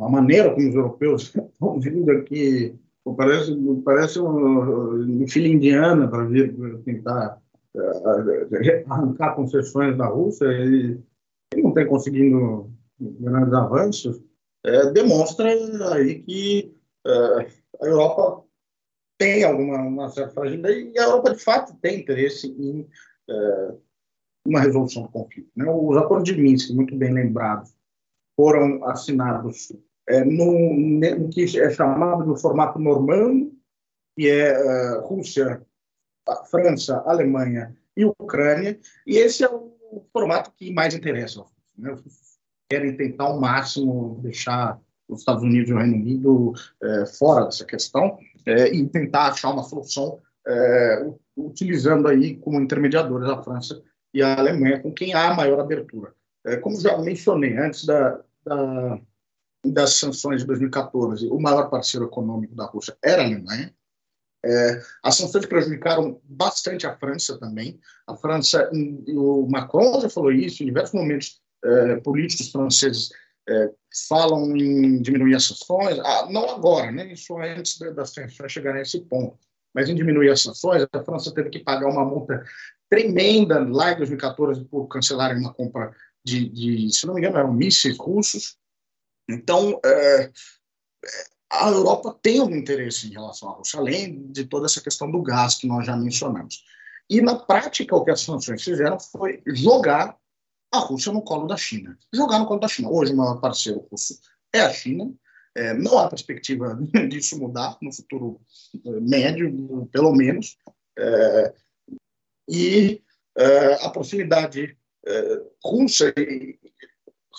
a maneira como os europeus estão vindo aqui, parece, parece um, um filho indiana para vir tentar arrancar concessões da Rússia e, não tem conseguindo grandes avanços, é, demonstra aí que uh, a Europa tem alguma uma certa fragilidade e a Europa, de fato, tem interesse em uh, uma resolução do conflito. Né? Os acordos de Minsk, muito bem lembrados, foram assinados é, no, no, que é chamado no formato normando, que é uh, França, Alemanha e Ucrânia, e esse é o formato que mais interessa. Né? Querem tentar ao máximo deixar os Estados Unidos e o Reino Unido é, fora dessa questão é, e tentar achar uma solução é, utilizando aí como intermediadores a França e a Alemanha, com quem há maior abertura. É, como já mencionei antes da, da, das sanções de 2014, o maior parceiro econômico da Rússia era a Alemanha. É, as sanções prejudicaram bastante a França também. A França, o Macron já falou isso, em diversos momentos é, políticos franceses é, falam em diminuir as sanções, ah, não agora, né? isso é antes das sanções chegarem a esse ponto, mas em diminuir as sanções, a França teve que pagar uma multa tremenda lá em 2014 por cancelarem uma compra de, de se não me engano, eram mísseis russos. Então, é, a Europa tem um interesse em relação à Rússia, além de toda essa questão do gás que nós já mencionamos. E, na prática, o que as sanções fizeram foi jogar a Rússia no colo da China. Jogar no colo da China. Hoje, o maior parceiro russo é a China. É, não há perspectiva disso mudar no futuro é, médio, pelo menos. É, e é, a proximidade é, russa e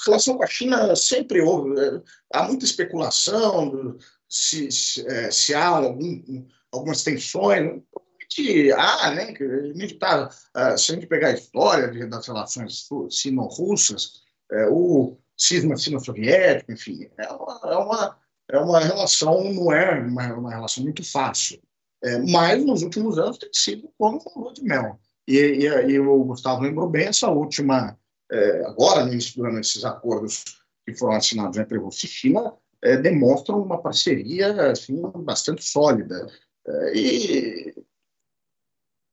relação com a China sempre houve. É, há muita especulação se, se, se há algum, algumas tensões. Provavelmente há, né? A gente tá, se a gente pegar a história das relações sino-russas, o cisma sino-soviético, enfim, é é, uma, é uma relação, não é uma, uma relação muito fácil. É, mas nos últimos anos tem sido como um lua de mel. E, e, e, o Gustavo lembrou bem essa última, é, agora, no início do ano, esses acordos que foram assinados entre Rússia e China é, demonstram uma parceria assim, bastante sólida. É, e,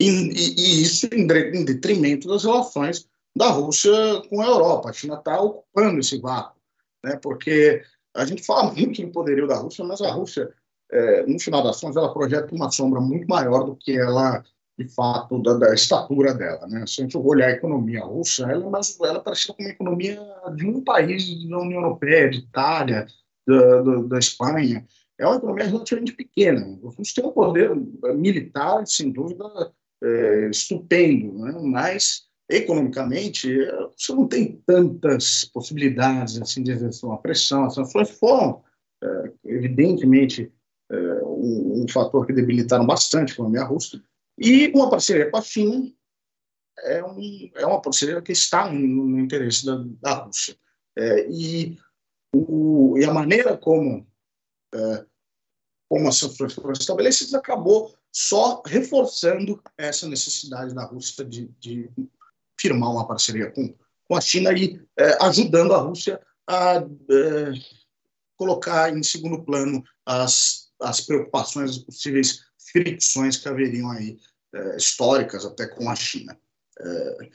e, isso em, em detrimento das relações da Rússia com a Europa. A China está ocupando esse vácuo, né, porque a gente fala muito em poderio da Rússia, mas a Rússia é, no final das contas, ela projeta uma sombra muito maior do que ela, de fato, da, da estatura dela. Né? Se a gente olhar a economia russa, ela, mas ela é com uma economia de um país da União Europeia, de Itália, da, da, da Espanha. É uma economia relativamente pequena. Os russos têm um poder militar, sem dúvida, é, estupendo, né? mas economicamente você não tem tantas possibilidades assim de exercer uma pressão. As sanções foram, é, evidentemente, é, um, um, fator que debilitaram bastante a economia russa. E uma parceria com a China é, um, é uma parceria que está no, interesse da, da Rússia. É, e, o, e a maneira como, é, como as sanções foram estabelecidas acabou só reforçando essa necessidade da Rússia de, de firmar uma parceria com, com a China e é, ajudando a Rússia a é, colocar em segundo plano as as preocupações, as possíveis fricções que haveriam aí, é, históricas até com a China. É,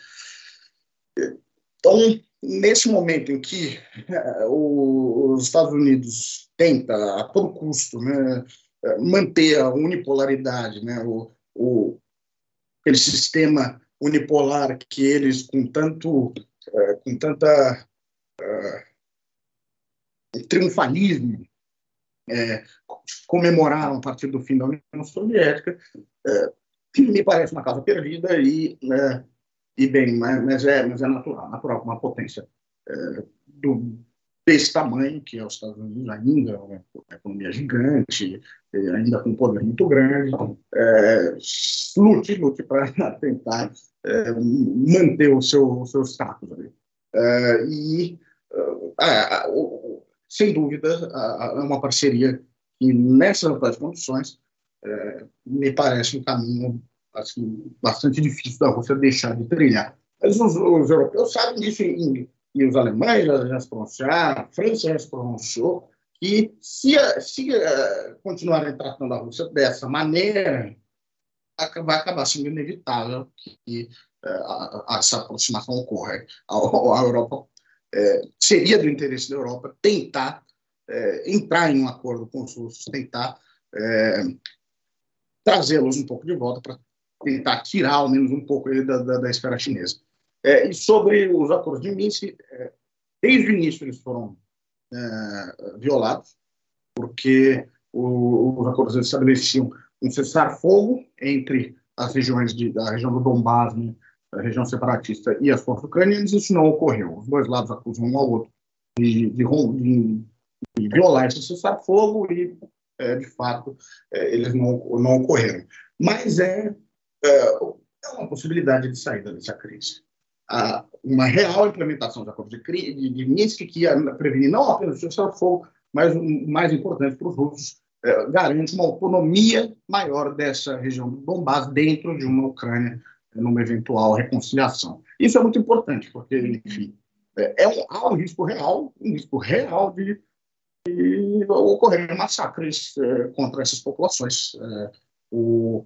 então, nesse momento em que é, o, os Estados Unidos tenta, a todo custo, né, manter a unipolaridade, né, o, o, aquele sistema unipolar que eles, com tanto, é, com tanta é, triunfalismo, é, comemoraram a partir do fim da União Soviética, é, me parece uma causa perdida e, é, e bem, mas, mas, é, mas é natural, natural, uma potência é, do, desse tamanho, que é os Estados Unidos, ainda uma economia gigante, ainda com um poder muito grande, é, lute, lute para tentar é, manter o seu, o seu status. Ali. É, e, é, sem dúvida, é uma parceria que, nessas atuais condições, é, me parece um caminho assim, bastante difícil da Rússia deixar de trilhar. Mas os, os europeus sabem disso e, e os alemães já, se pronunciaram, a França já se pronunciou, que se, se uh, continuarem tratando a Rússia dessa maneira, vai acabar sendo inevitável que uh, essa aproximação ocorra. A, a Europa uh, seria do interesse da Europa tentar entrar em um acordo com os russos, tentar trazê-los um pouco de volta para tentar tirar ao menos um pouco da, da, da esfera chinesa. É, e sobre os acordos de Minsk, é, desde o início eles foram é, violados, porque o, os acordos estabeleciam um cessar-fogo entre as regiões de, da região do Donbass, né, a região separatista, e as forças ucranianas, isso não ocorreu. Os dois lados acusam um ao outro de, de, de, de violar esse cessar-fogo e, é, de fato, é, eles não, não ocorreram. Mas é, é, é uma possibilidade de saída dessa crise a, uma real implementação dos acordos de, de, de Minsk, que ia prevenir não apenas o cessar-fogo, mas o mais importante para os russos, é, garante uma autonomia maior dessa região do Donbass dentro de uma Ucrânia, numa eventual reconciliação. Isso é muito importante, porque, enfim, é, é um, há um risco real, um risco real de, de ocorrer massacres é, contra essas populações. É, o,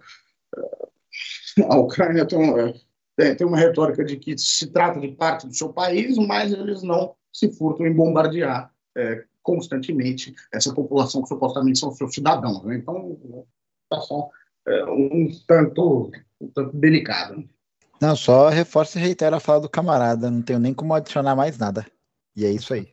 é, a Ucrânia tem é, tem, tem uma retórica de que se trata de parte do seu país, mas eles não se furtam em bombardear é, constantemente essa população que supostamente são seus cidadãos. Né? Então, situação um, tanto, um tanto delicada. Não, só reforço e reitero a fala do camarada, não tenho nem como adicionar mais nada. E é isso aí.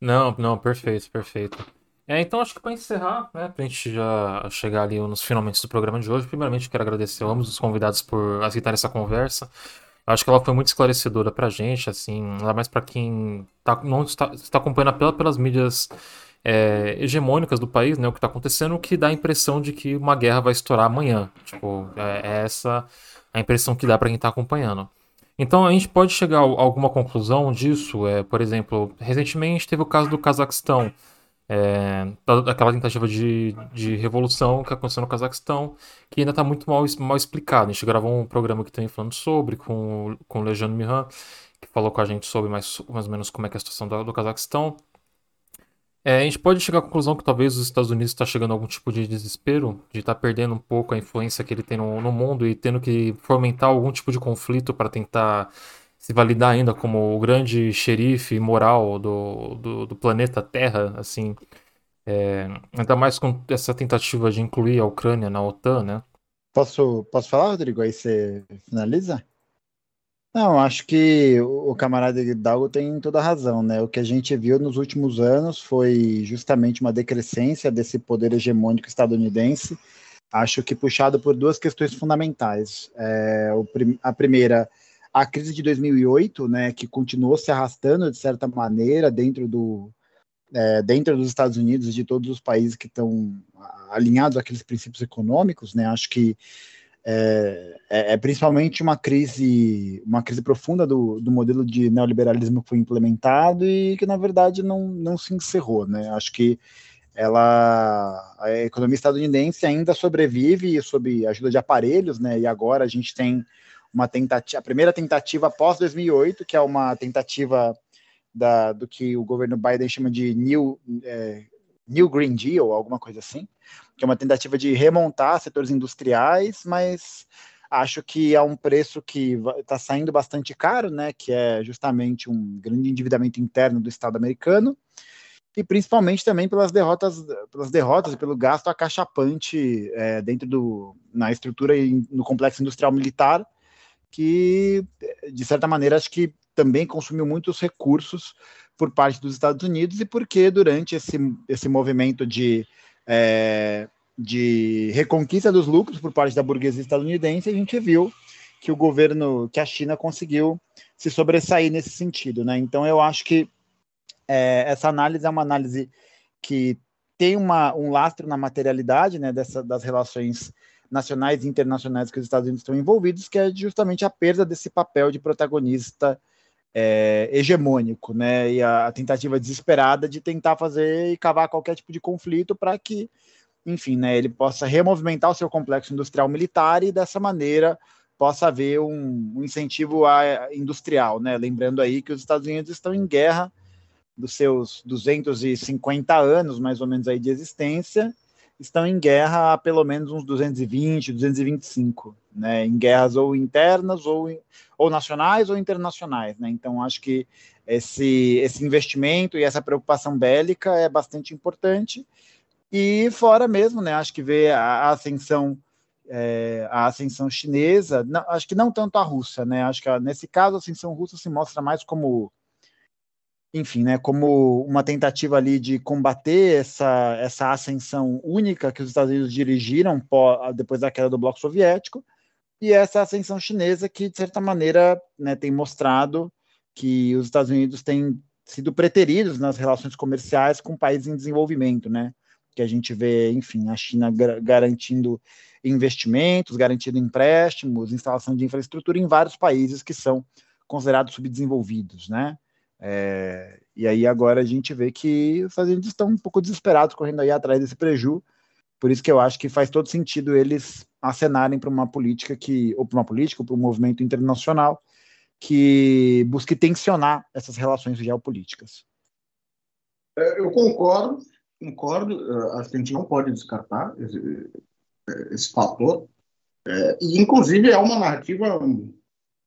Não, não, perfeito, perfeito. É, então acho que para encerrar, né, pra gente já chegar ali nos finalmente do programa de hoje, primeiramente quero agradecer a ambos os convidados por aceitar essa conversa. Acho que ela foi muito esclarecedora pra gente, assim, ainda mais para quem tá, não está, está acompanhando apenas pelas mídias é, hegemônicas do país, né, o que está acontecendo, o que dá a impressão de que uma guerra vai estourar amanhã. Tipo, é, é essa a impressão que dá para quem está acompanhando. Então a gente pode chegar a alguma conclusão disso, é, por exemplo, recentemente teve o caso do Cazaquistão, é, daquela tentativa de, de revolução que aconteceu no Cazaquistão, que ainda está muito mal, mal explicado. A gente gravou um programa que também falando sobre, com, com o Lejano Mihan, que falou com a gente sobre mais, mais ou menos como é, é a situação do, do Cazaquistão. É, a gente pode chegar à conclusão que talvez os Estados Unidos está chegando a algum tipo de desespero, de estar tá perdendo um pouco a influência que ele tem no, no mundo e tendo que fomentar algum tipo de conflito para tentar se validar ainda como o grande xerife moral do, do, do planeta Terra, assim, é, ainda mais com essa tentativa de incluir a Ucrânia na OTAN, né? Posso, posso falar, Rodrigo? Aí você finaliza? Não, acho que o camarada Hidalgo tem toda a razão, né? O que a gente viu nos últimos anos foi justamente uma decrescência desse poder hegemônico estadunidense. Acho que puxado por duas questões fundamentais. É, a primeira a crise de 2008, né, que continuou se arrastando de certa maneira dentro do é, dentro dos Estados Unidos e de todos os países que estão alinhados àqueles princípios econômicos, né, acho que é, é, é, principalmente uma crise, uma crise profunda do, do modelo de neoliberalismo que foi implementado e que na verdade não, não se encerrou, né? Acho que ela, a economia estadunidense ainda sobrevive sob ajuda de aparelhos, né? E agora a gente tem uma tentativa, a primeira tentativa após 2008, que é uma tentativa da, do que o governo Biden chama de New, é, New Green Deal, alguma coisa assim, que é uma tentativa de remontar setores industriais, mas acho que é um preço que está saindo bastante caro, né, que é justamente um grande endividamento interno do Estado americano, e principalmente também pelas derrotas, pelas derrotas e pelo gasto acachapante é, dentro do na estrutura e no complexo industrial militar, que, de certa maneira, acho que também consumiu muitos recursos por parte dos Estados Unidos e porque durante esse, esse movimento de, é, de reconquista dos lucros por parte da burguesia estadunidense, a gente viu que o governo, que a China conseguiu se sobressair nesse sentido, né? Então eu acho que É, essa análise é uma análise que tem uma, um lastro na materialidade né, dessa, das relações nacionais e internacionais que os Estados Unidos estão envolvidos, que é justamente a perda desse papel de protagonista é, hegemônico, né, e a, a, tentativa desesperada de tentar fazer e cavar qualquer tipo de conflito para que, enfim, né, ele possa removimentar o seu complexo industrial militar e dessa maneira possa haver um, um incentivo a, industrial, né, lembrando aí que os Estados Unidos estão em guerra dos seus 250 anos, mais ou menos aí de existência, estão em guerra há pelo menos uns 220, 225, né, em guerras ou internas ou, ou nacionais ou internacionais, né? Então acho que esse esse investimento e essa preocupação bélica é bastante importante e fora mesmo, né? Acho que ver a, ascensão é, a ascensão chinesa, não, acho que não tanto a russa, né? Acho que nesse caso a ascensão russa se mostra mais como enfim, né, como uma tentativa ali de combater essa, essa ascensão única que os Estados Unidos dirigiram depois da queda do bloco soviético, e essa ascensão chinesa que, de certa maneira, né, tem mostrado que os Estados Unidos têm sido preteridos nas relações comerciais com países em desenvolvimento, né, que a gente vê, enfim, a China garantindo investimentos, garantindo empréstimos, instalação de infraestrutura em vários países que são considerados subdesenvolvidos, né, é, e aí agora a gente vê que os Unidos estão um pouco desesperados correndo aí atrás desse preju. Por isso que eu acho que faz todo sentido eles acenarem para uma política que, ou para uma política, ou para um movimento internacional que busque tensionar essas relações geopolíticas. É, eu concordo, concordo. É, acho que a gente não pode descartar esse, é, esse fator. É, e, inclusive, é uma narrativa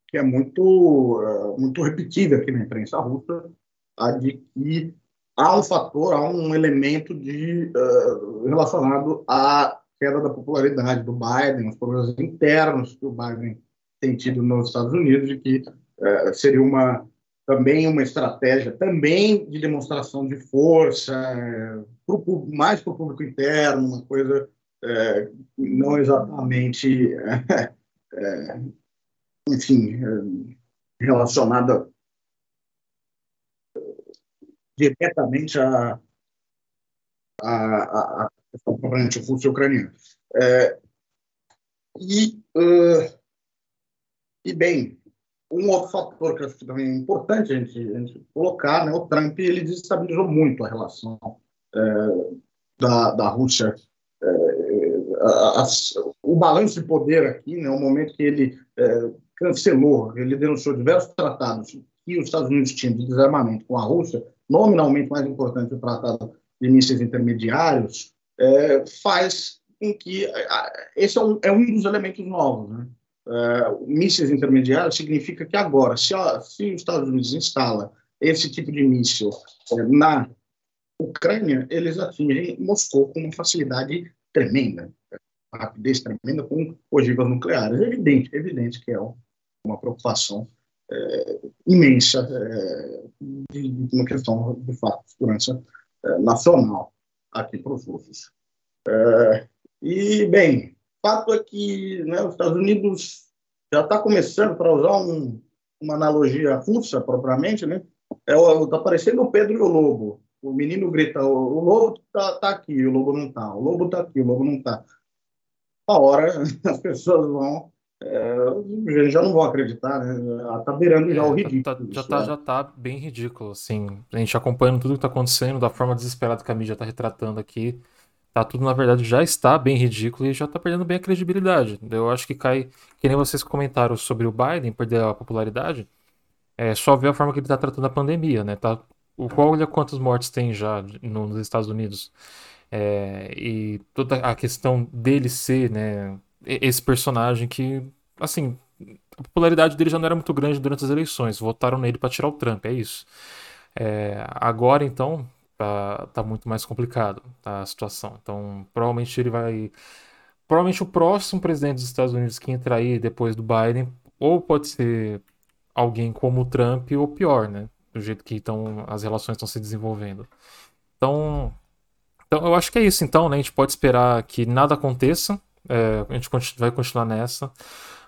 que é muito, uh, muito repetida aqui na imprensa russa, a de que há um fator, há um elemento de, uh, relacionado à queda da popularidade do Biden, os problemas internos que o Biden tem tido nos Estados Unidos, e que uh, seria uma também uma estratégia também de demonstração de força, pro, mais para o público interno, uma coisa não exatamente enfim, eh, relacionada diretamente à a, a, questão propriamente russo-ucraniana. É, e, uh, e, bem, um outro fator que acho que também é importante a gente, a gente colocar, né, o Trump ele desestabilizou muito a relação é, da, da Rússia é, a, a, o balanço de poder aqui, né, o momento que ele cancelou, ele denunciou diversos tratados que os Estados Unidos tinham de desarmamento com a Rússia, nominalmente mais importante o tratado de mísseis intermediários, é, faz com que esse é um, é um dos elementos novos, né? É, mísseis intermediários significa que agora, se, se os Estados Unidos instala esse tipo de míssil é, na Ucrânia, eles atingem Moscou com uma facilidade tremenda, rapidez tremenda com ogivas nucleares. É evidente, é evidente que é uma preocupação é, imensa é, de, de, uma questão, de fato, de segurança é, nacional aqui para os russos. É, e, bem, fato é que né, os Estados Unidos já está começando, para usar um, uma analogia russa propriamente, né, está é, parecendo o Pedro e o Lobo. O menino grita, o, lobo está tá aqui, o lobo não está. O lobo está aqui, o lobo não está. A hora as pessoas vão é, já não vão acreditar, né? Tá beirando já é, o tá, ridículo. Tá, já, tá, já tá bem ridículo, assim. A gente acompanhando tudo que tá acontecendo, da forma desesperada que a mídia tá retratando aqui. Tá tudo, na verdade, já está bem ridículo e já tá perdendo bem a credibilidade. Eu acho que cai, que nem vocês comentaram sobre o Biden perder a popularidade, é só ver a forma que ele tá tratando a pandemia, né? Tá, o, olha quantos mortes tem já nos Estados Unidos. É, e toda a questão dele ser, né, esse personagem que, assim, a popularidade dele já não era muito grande durante as eleições. Votaram nele para tirar o Trump, é isso. É, agora, então, tá, tá muito mais complicado tá, a situação. Então, provavelmente ele vai. Provavelmente o próximo presidente dos Estados Unidos que entrar aí depois do Biden, ou pode ser alguém como o Trump, ou pior, né? Do jeito que então, as relações estão se desenvolvendo. Então, então, eu acho que é isso, então, né? A gente pode esperar que nada aconteça é, a gente vai continuar nessa.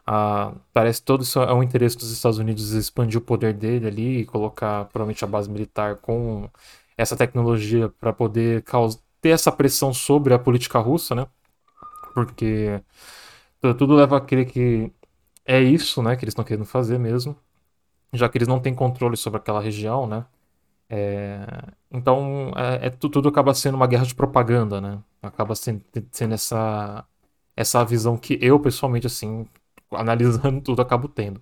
Ah, parece todo isso é um interesse dos Estados Unidos expandir o poder dele ali e colocar provavelmente a base militar com essa tecnologia para poder ter essa pressão sobre a política russa, né? Porque tudo leva a crer que é isso, né, que eles estão querendo fazer mesmo, já que eles não têm controle sobre aquela região, né? É, então, é, é, tudo acaba sendo uma guerra de propaganda, né? Acaba sendo, sendo essa, essa visão que eu, pessoalmente, assim, analisando tudo, acabo tendo.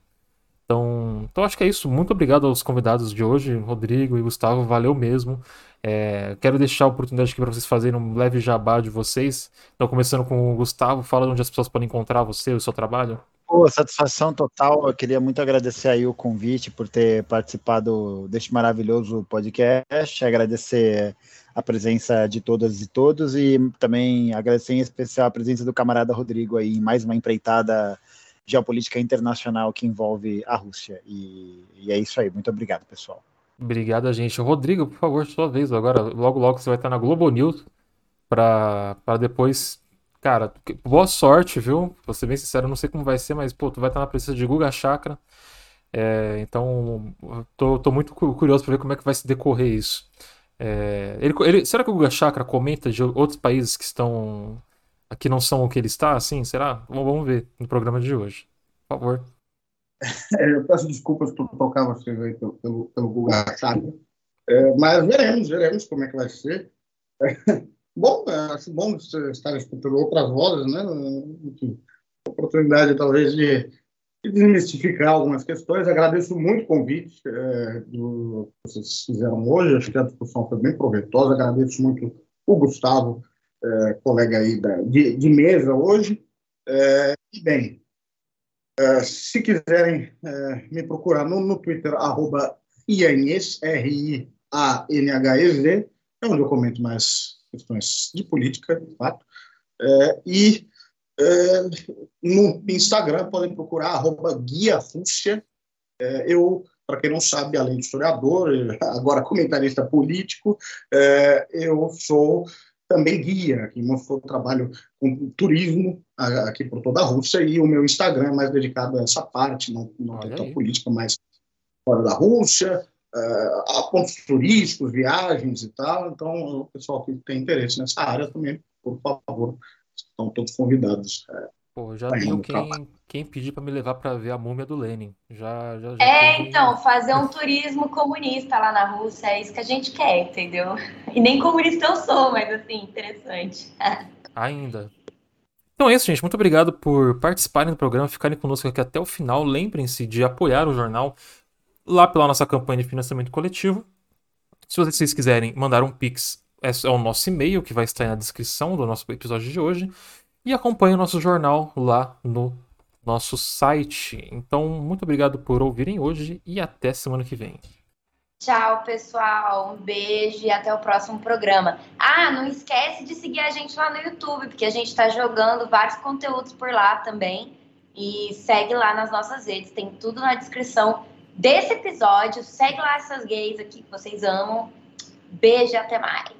Então, então acho que é isso. Muito obrigado aos convidados de hoje, Rodrigo e Gustavo. Valeu mesmo. É, quero deixar a oportunidade aqui para vocês fazerem um leve jabá de vocês. Então, começando com o Gustavo, fala onde as pessoas podem encontrar você, o seu trabalho. Pô, satisfação total. Eu queria muito agradecer aí o convite por ter participado deste maravilhoso podcast, agradecer a presença de todas e todos e também agradecer em especial a presença do camarada Rodrigo aí em mais uma empreitada geopolítica internacional que envolve a Rússia. E, e é isso aí. Muito obrigado, pessoal. Obrigado, gente. Rodrigo, por favor, sua vez. Agora, logo, logo você vai estar na Globo News para depois Cara, boa sorte, viu? Vou ser bem sincero, não sei como vai ser, mas, pô, tu vai estar na presença de Guga Chakra. É, então, tô, tô muito curioso para ver como é que vai se decorrer isso. É, ele, ele, será que o Guga Chakra comenta de outros países que estão. que não são o que ele está, assim? Será? Vamos ver no programa de hoje. Por favor. É, eu peço desculpas por tocar vocês aí pelo, pelo, pelo Guga Chakra. É, mas veremos, veremos como é que vai ser. Bom, é, acho bom estar escutando outras vozes, né? Enfim, oportunidade talvez de, de desmistificar algumas questões. Agradeço muito o convite é, do, que vocês fizeram hoje. Acho que a discussão foi bem proveitosa. Agradeço muito o Gustavo, é, colega aí da, de, de mesa hoje. É, e bem, é, se quiserem é, me procurar no, no Twitter, arroba R-I-A-N-H-E-Z, é onde eu comento mais questões de política, de fato. É, e é, no Instagram podem procurar arroba guia Rússia. É, eu, para quem não sabe, além de historiador, agora comentarista político, é, eu sou também guia, que mostro trabalho com turismo aqui por toda a Rússia, e o meu Instagram é mais dedicado a essa parte, não, não tanto a política, mas fora da Rússia, uh, pontos turísticos, viagens e tal. Então, o pessoal que tem interesse nessa área também, por favor, estão todos convidados. É, Pô, já tenho quem, quem pedir para me levar para ver a múmia do Lenin. Já, já, já é, teve... então, fazer um turismo comunista lá na Rússia, é isso que a gente quer, entendeu? E nem comunista eu sou, mas assim, interessante. Ainda. Então é isso, gente. Muito obrigado por participarem do programa, ficarem conosco aqui até o final. Lembrem-se de apoiar o jornal lá pela nossa campanha de financiamento coletivo. Se vocês quiserem mandar um Pix, é, é o nosso e-mail que vai estar na descrição do nosso episódio de hoje. E acompanhe o nosso jornal lá no nosso site. Então, muito obrigado por ouvirem hoje e até semana que vem. Tchau, pessoal. Um beijo e até o próximo programa. Ah, não esquece de seguir a gente lá no YouTube, porque a gente está jogando vários conteúdos por lá também. E segue lá nas nossas redes, tem tudo na descrição desse episódio. Segue lá essas gays aqui que vocês amam. Beijo, até mais.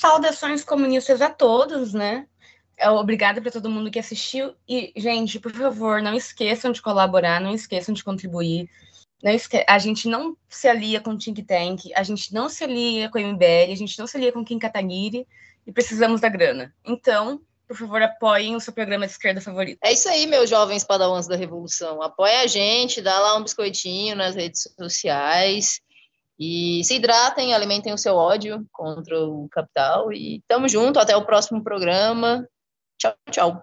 Saudações comunistas a todos, né? É, obrigada para todo mundo que assistiu. E, gente, por favor, não esqueçam de colaborar, não esqueçam de contribuir. Esque... A gente não se alia com o Think Tank, a gente não se alia com o MBL, a gente não se alia com Kim Kataguiri e precisamos da grana. Então, por favor, apoiem o seu programa de esquerda favorito. É isso aí, meus jovens padawans da revolução. Apoia a gente, dá lá um biscoitinho nas redes sociais. E se hidratem, alimentem o seu ódio contra o capital. E tamo junto, até o próximo programa. Tchau, tchau.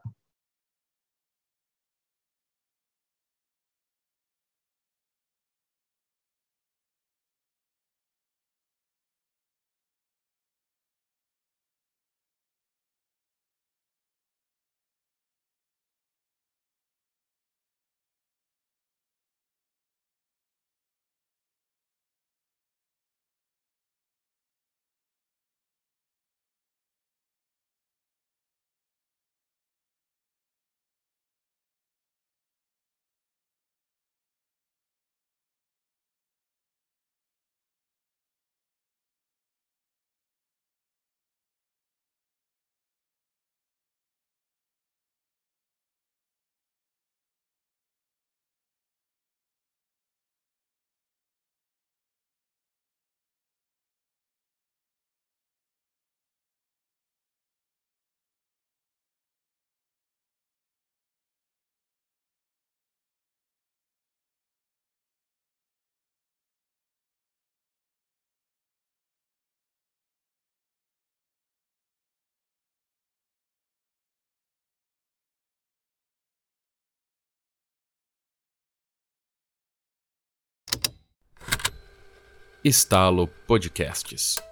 Estalo Podcasts.